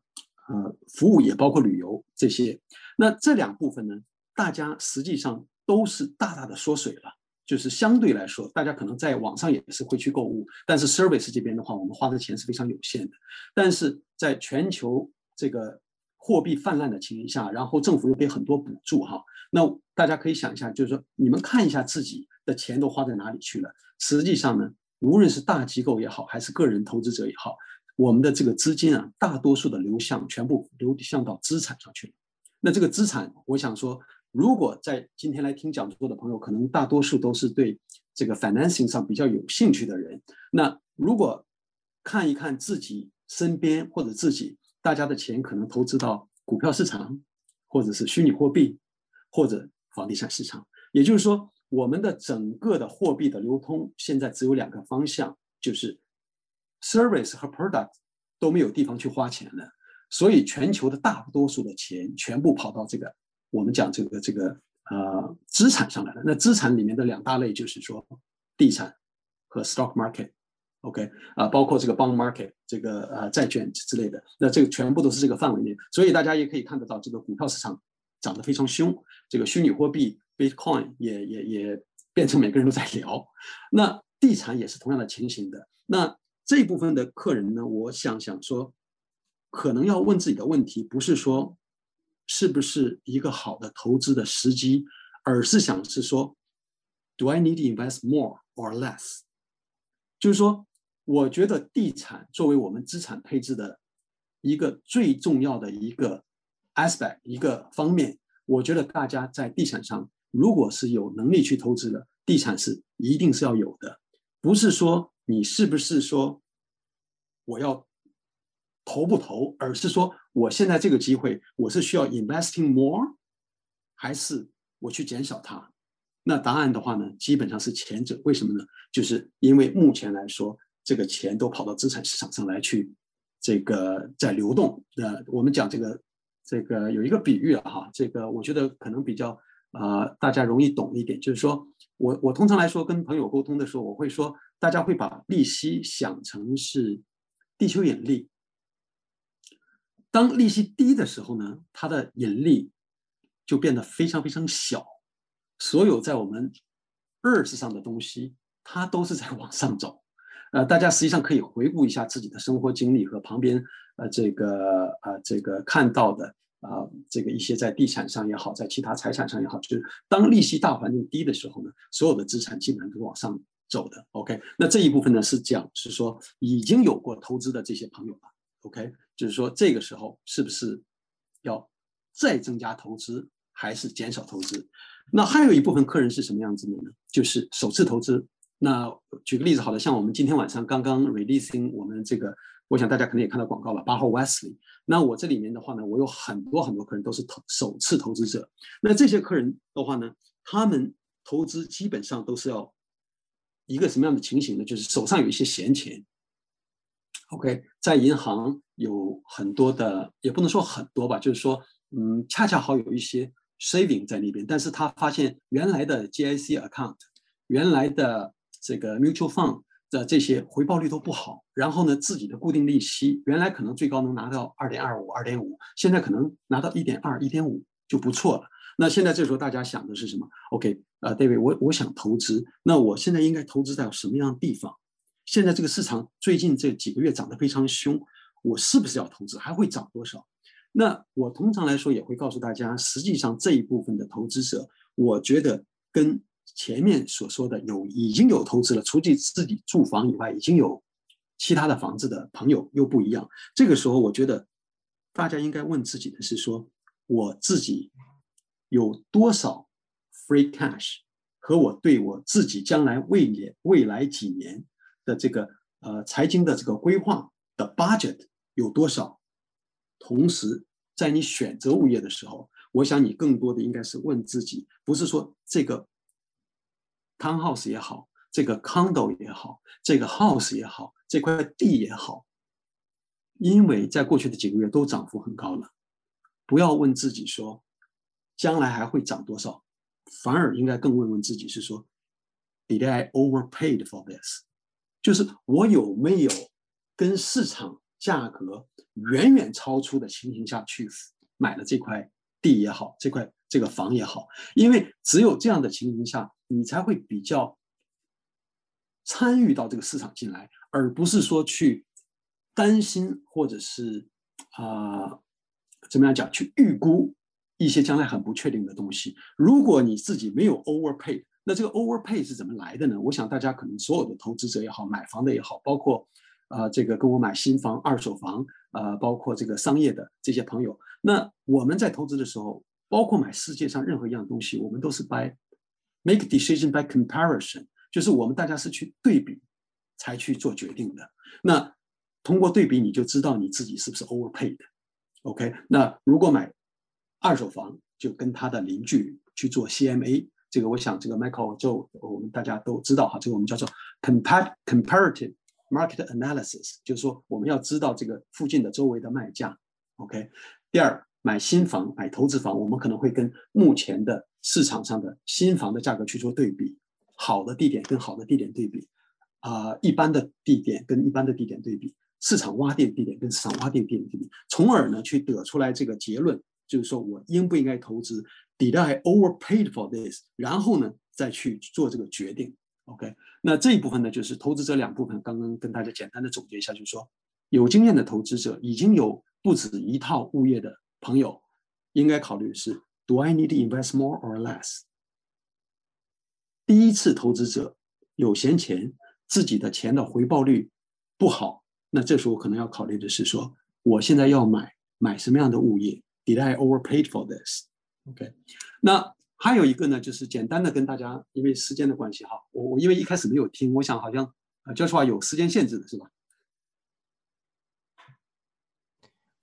呃服务也包括旅游这些。那这两部分呢，大家实际上都是大大的缩水了。就是相对来说，大家可能在网上也是会去购物，但是 service 这边的话，我们花的钱是非常有限的。但是在全球这个货币泛滥的情形下，然后政府又给很多补助哈，那大家可以想一下，就是说你们看一下自己的钱都花在哪里去了。实际上呢，无论是大机构也好，还是个人投资者也好，我们的这个资金啊，大多数的流向全部流向到资产上去了。那这个资产，我想说。如果在今天来听讲座的朋友，可能大多数都是对这个 financing 上比较有兴趣的人。那如果看一看自己身边或者自己大家的钱，可能投资到股票市场，或者是虚拟货币，或者房地产市场。也就是说，我们的整个的货币的流通现在只有两个方向，就是 service 和 product 都没有地方去花钱了。所以，全球的大多数的钱全部跑到这个。我们讲这个这个呃资产上来了，那资产里面的两大类就是说地产和 stock market，OK？啊，包括这个 bond market 这个呃债券之类的，那这个全部都是这个范围内，所以大家也可以看得到这个股票市场涨得非常凶，这个虚拟货币 Bitcoin 也也也变成每个人都在聊，那地产也是同样的情形的，那这部分的客人呢，我想想说，可能要问自己的问题不是说。是不是一个好的投资的时机，而是想是说，Do I need invest more or less？就是说，我觉得地产作为我们资产配置的一个最重要的一个 aspect 一个方面，我觉得大家在地产上，如果是有能力去投资的，地产是一定是要有的，不是说你是不是说我要。投不投，而是说我现在这个机会，我是需要 investing more，还是我去减少它？那答案的话呢，基本上是前者。为什么呢？就是因为目前来说，这个钱都跑到资产市场上来去，这个在流动。那我们讲这个，这个有一个比喻啊，哈，这个我觉得可能比较啊，大家容易懂一点。就是说我我通常来说跟朋友沟通的时候，我会说，大家会把利息想成是地球引力。当利息低的时候呢，它的引力就变得非常非常小。所有在我们 earth 上的东西，它都是在往上走。呃，大家实际上可以回顾一下自己的生活经历和旁边呃这个呃这个看到的啊这个一些在地产上也好，在其他财产上也好，就是当利息大环境低的时候呢，所有的资产基本上都往上走的。OK，那这一部分呢是讲是说已经有过投资的这些朋友了。OK。就是说，这个时候是不是要再增加投资，还是减少投资？那还有一部分客人是什么样子的呢？就是首次投资。那举个例子，好了，像我们今天晚上刚刚 releasing 我们这个，我想大家可能也看到广告了，八号 Wesley。那我这里面的话呢，我有很多很多客人都是投首次投资者。那这些客人的话呢，他们投资基本上都是要一个什么样的情形呢？就是手上有一些闲钱。OK，在银行有很多的，也不能说很多吧，就是说，嗯，恰恰好有一些 saving 在那边，但是他发现原来的 GIC account，原来的这个 mutual fund 的这些回报率都不好，然后呢，自己的固定利息原来可能最高能拿到二点二五、二点五，现在可能拿到一点二、一点五就不错了。那现在这时候大家想的是什么？OK，呃，David，我我想投资，那我现在应该投资在什么样的地方？现在这个市场最近这几个月涨得非常凶，我是不是要投资？还会涨多少？那我通常来说也会告诉大家，实际上这一部分的投资者，我觉得跟前面所说的有已经有投资了，除去自己住房以外，已经有其他的房子的朋友又不一样。这个时候，我觉得大家应该问自己的是：说我自己有多少 free cash，和我对我自己将来未年未来几年。的这个呃财经的这个规划的 budget 有多少，同时在你选择物业的时候，我想你更多的应该是问自己，不是说这个 townhouse 也好，这个 condo 也好，这个 house 也好，这块地也好，因为在过去的几个月都涨幅很高了，不要问自己说将来还会涨多少，反而应该更问问自己是说。Did I overpaid for this？就是我有没有跟市场价格远远超出的情形下去买了这块地也好，这块这个房也好，因为只有这样的情形下，你才会比较参与到这个市场进来，而不是说去担心或者是啊怎么样讲去预估一些将来很不确定的东西。如果你自己没有 overpay。那这个 overpay 是怎么来的呢？我想大家可能所有的投资者也好，买房的也好，包括啊这个跟我买新房、二手房，呃，包括这个商业的这些朋友，那我们在投资的时候，包括买世界上任何一样东西，我们都是 by make decision by comparison，就是我们大家是去对比才去做决定的。那通过对比，你就知道你自己是不是 overpaid。OK，那如果买二手房，就跟他的邻居去做 CMA。这个我想，这个 Michael 就我们大家都知道哈，这个我们叫做 compar comparative market analysis，就是说我们要知道这个附近的周围的卖价。OK，第二，买新房、买投资房，我们可能会跟目前的市场上的新房的价格去做对比，好的地点跟好的地点对比，啊，一般的地点跟一般的地点对比，市场洼地地点跟市场洼地地点对比，从而呢去得出来这个结论，就是说我应不应该投资。Did I overpaid for this？然后呢，再去做这个决定。OK，那这一部分呢，就是投资者两部分。刚刚跟大家简单的总结一下，就是说，有经验的投资者，已经有不止一套物业的朋友，应该考虑的是：Do I need to invest more or less？第一次投资者有闲钱，自己的钱的回报率不好，那这时候可能要考虑的是说，我现在要买买什么样的物业？Did I overpaid for this？OK，那还有一个呢，就是简单的跟大家，因为时间的关系哈，我我因为一开始没有听，我想好像啊，教授话有时间限制的是吧？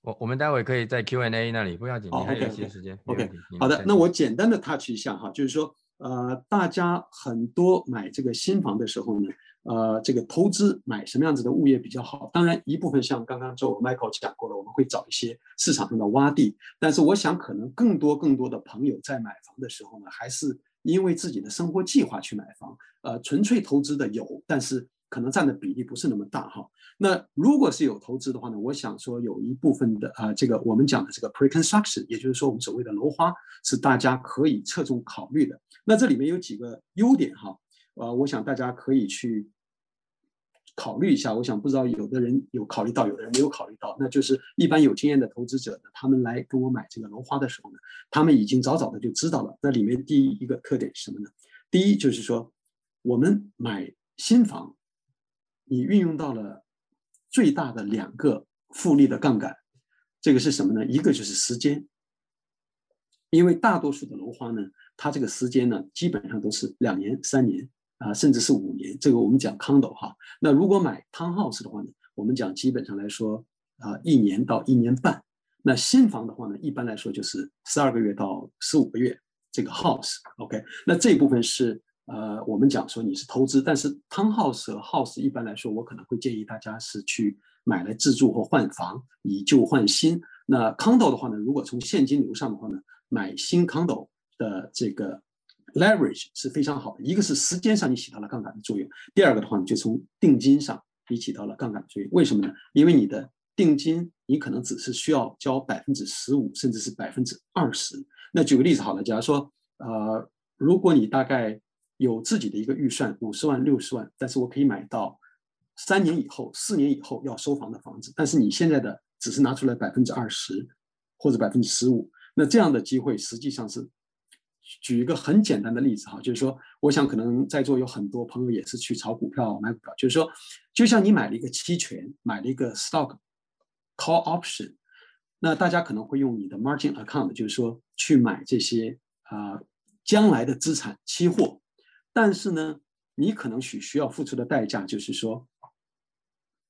我我们待会可以在 Q&A 那里，不要紧，你还有一些时间。OK，好的，那我简单的 touch 一下哈，就是说呃，大家很多买这个新房的时候呢。呃，这个投资买什么样子的物业比较好？当然，一部分像刚刚周 Michael 讲过了，我们会找一些市场上的洼地。但是，我想可能更多更多的朋友在买房的时候呢，还是因为自己的生活计划去买房。呃，纯粹投资的有，但是可能占的比例不是那么大哈。那如果是有投资的话呢，我想说有一部分的啊，这个我们讲的这个 pre-construction，也就是说我们所谓的楼花，是大家可以侧重考虑的。那这里面有几个优点哈，呃，我想大家可以去。考虑一下，我想不知道有的人有考虑到，有的人没有考虑到。那就是一般有经验的投资者呢，他们来跟我买这个楼花的时候呢，他们已经早早的就知道了。那里面第一一个特点是什么呢？第一就是说，我们买新房，你运用到了最大的两个复利的杠杆，这个是什么呢？一个就是时间，因为大多数的楼花呢，它这个时间呢，基本上都是两年、三年。啊，甚至是五年，这个我们讲 condo 哈。那如果买 townhouse 的话呢，我们讲基本上来说啊，一年到一年半。那新房的话呢，一般来说就是十二个月到十五个月。这个 house，OK，那这一部分是呃，我们讲说你是投资，但是 townhouse 和 house 一般来说，我可能会建议大家是去买来自住或换房，以旧换新。那 condo 的话呢，如果从现金流上的话呢，买新 condo 的这个。Leverage 是非常好的，一个是时间上你起到了杠杆的作用，第二个的话呢，就从定金上你起到了杠杆的作用。为什么呢？因为你的定金你可能只是需要交百分之十五，甚至是百分之二十。那举个例子好了，假如说呃，如果你大概有自己的一个预算五十万、六十万，但是我可以买到三年以后、四年以后要收房的房子，但是你现在的只是拿出来百分之二十或者百分之十五，那这样的机会实际上是。举一个很简单的例子哈，就是说，我想可能在座有很多朋友也是去炒股票、买股票，就是说，就像你买了一个期权，买了一个 stock call option，那大家可能会用你的 margin account，就是说去买这些啊将来的资产期货，但是呢，你可能需需要付出的代价就是说，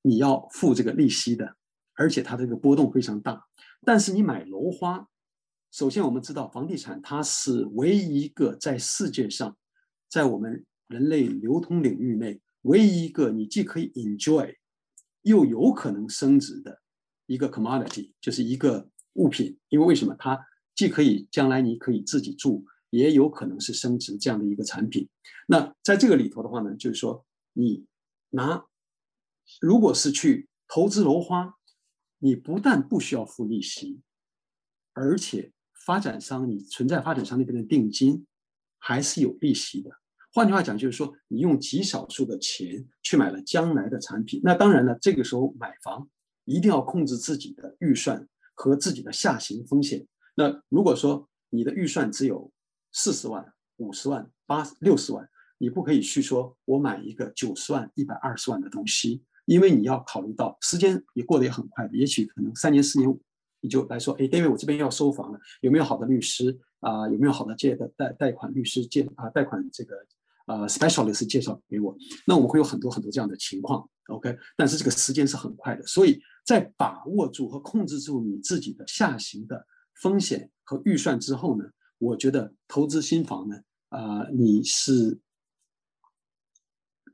你要付这个利息的，而且它这个波动非常大。但是你买楼花，首先我们知道房地产它是唯一一个在世界上，在我们人类流通领域内唯一一个你既可以 enjoy，又有可能升值的一个 commodity，就是一个物品。因为为什么它既可以将来你可以自己住，也有可能是升值这样的一个产品。那在这个里头的话呢，就是说你拿。如果是去投资楼花，你不但不需要付利息，而且发展商你存在发展商那边的定金还是有利息的。换句话讲，就是说你用极少数的钱去买了将来的产品。那当然了，这个时候买房一定要控制自己的预算和自己的下行风险。那如果说你的预算只有四十万、五十万、八六十万，你不可以去说我买一个九十万、一百二十万的东西。因为你要考虑到时间也过得也很快的，也许可能三年四年你就来说，哎，David，我这边要收房了，有没有好的律师啊？有没有好的借的贷贷款律师借啊？贷款这个呃 specialist 介绍给我？那我们会有很多很多这样的情况，OK？但是这个时间是很快的，所以在把握住和控制住你自己的下行的风险和预算之后呢，我觉得投资新房呢，啊，你是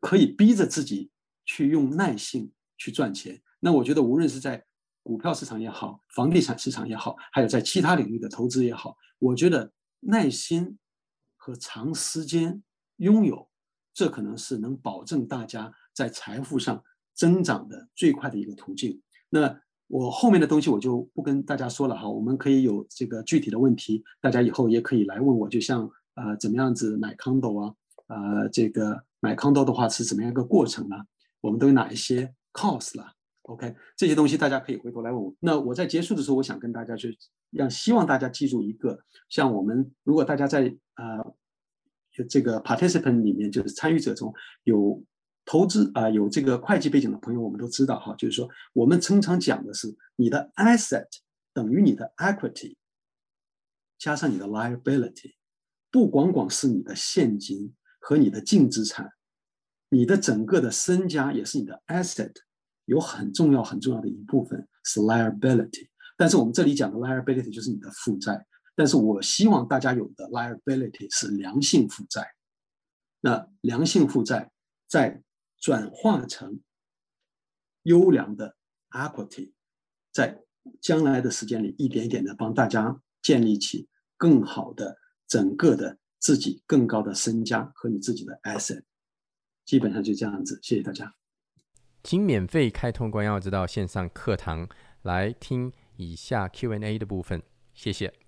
可以逼着自己。去用耐性去赚钱，那我觉得无论是在股票市场也好，房地产市场也好，还有在其他领域的投资也好，我觉得耐心和长时间拥有，这可能是能保证大家在财富上增长的最快的一个途径。那我后面的东西我就不跟大家说了哈，我们可以有这个具体的问题，大家以后也可以来问我，就像呃怎么样子买 condo 啊，呃这个买 condo 的话是怎么样一个过程呢？我们都有哪一些 cost 了？OK，这些东西大家可以回头来问我。那我在结束的时候，我想跟大家去让希望大家记住一个，像我们如果大家在呃这个 participant 里面，就是参与者中有投资啊有这个会计背景的朋友，我们都知道哈，就是说我们经常讲的是你的 asset 等于你的 equity 加上你的 liability，不光光是你的现金和你的净资产。你的整个的身家也是你的 asset，有很重要很重要的一部分是 liability。但是我们这里讲的 liability 就是你的负债。但是我希望大家有的 liability 是良性负债。那良性负债在转化成优良的 equity，在将来的时间里一点一点的帮大家建立起更好的整个的自己更高的身家和你自己的 asset。基本上就这样子，谢谢大家。请免费开通关耀之道线上课堂来听以下 Q&A 的部分，谢谢。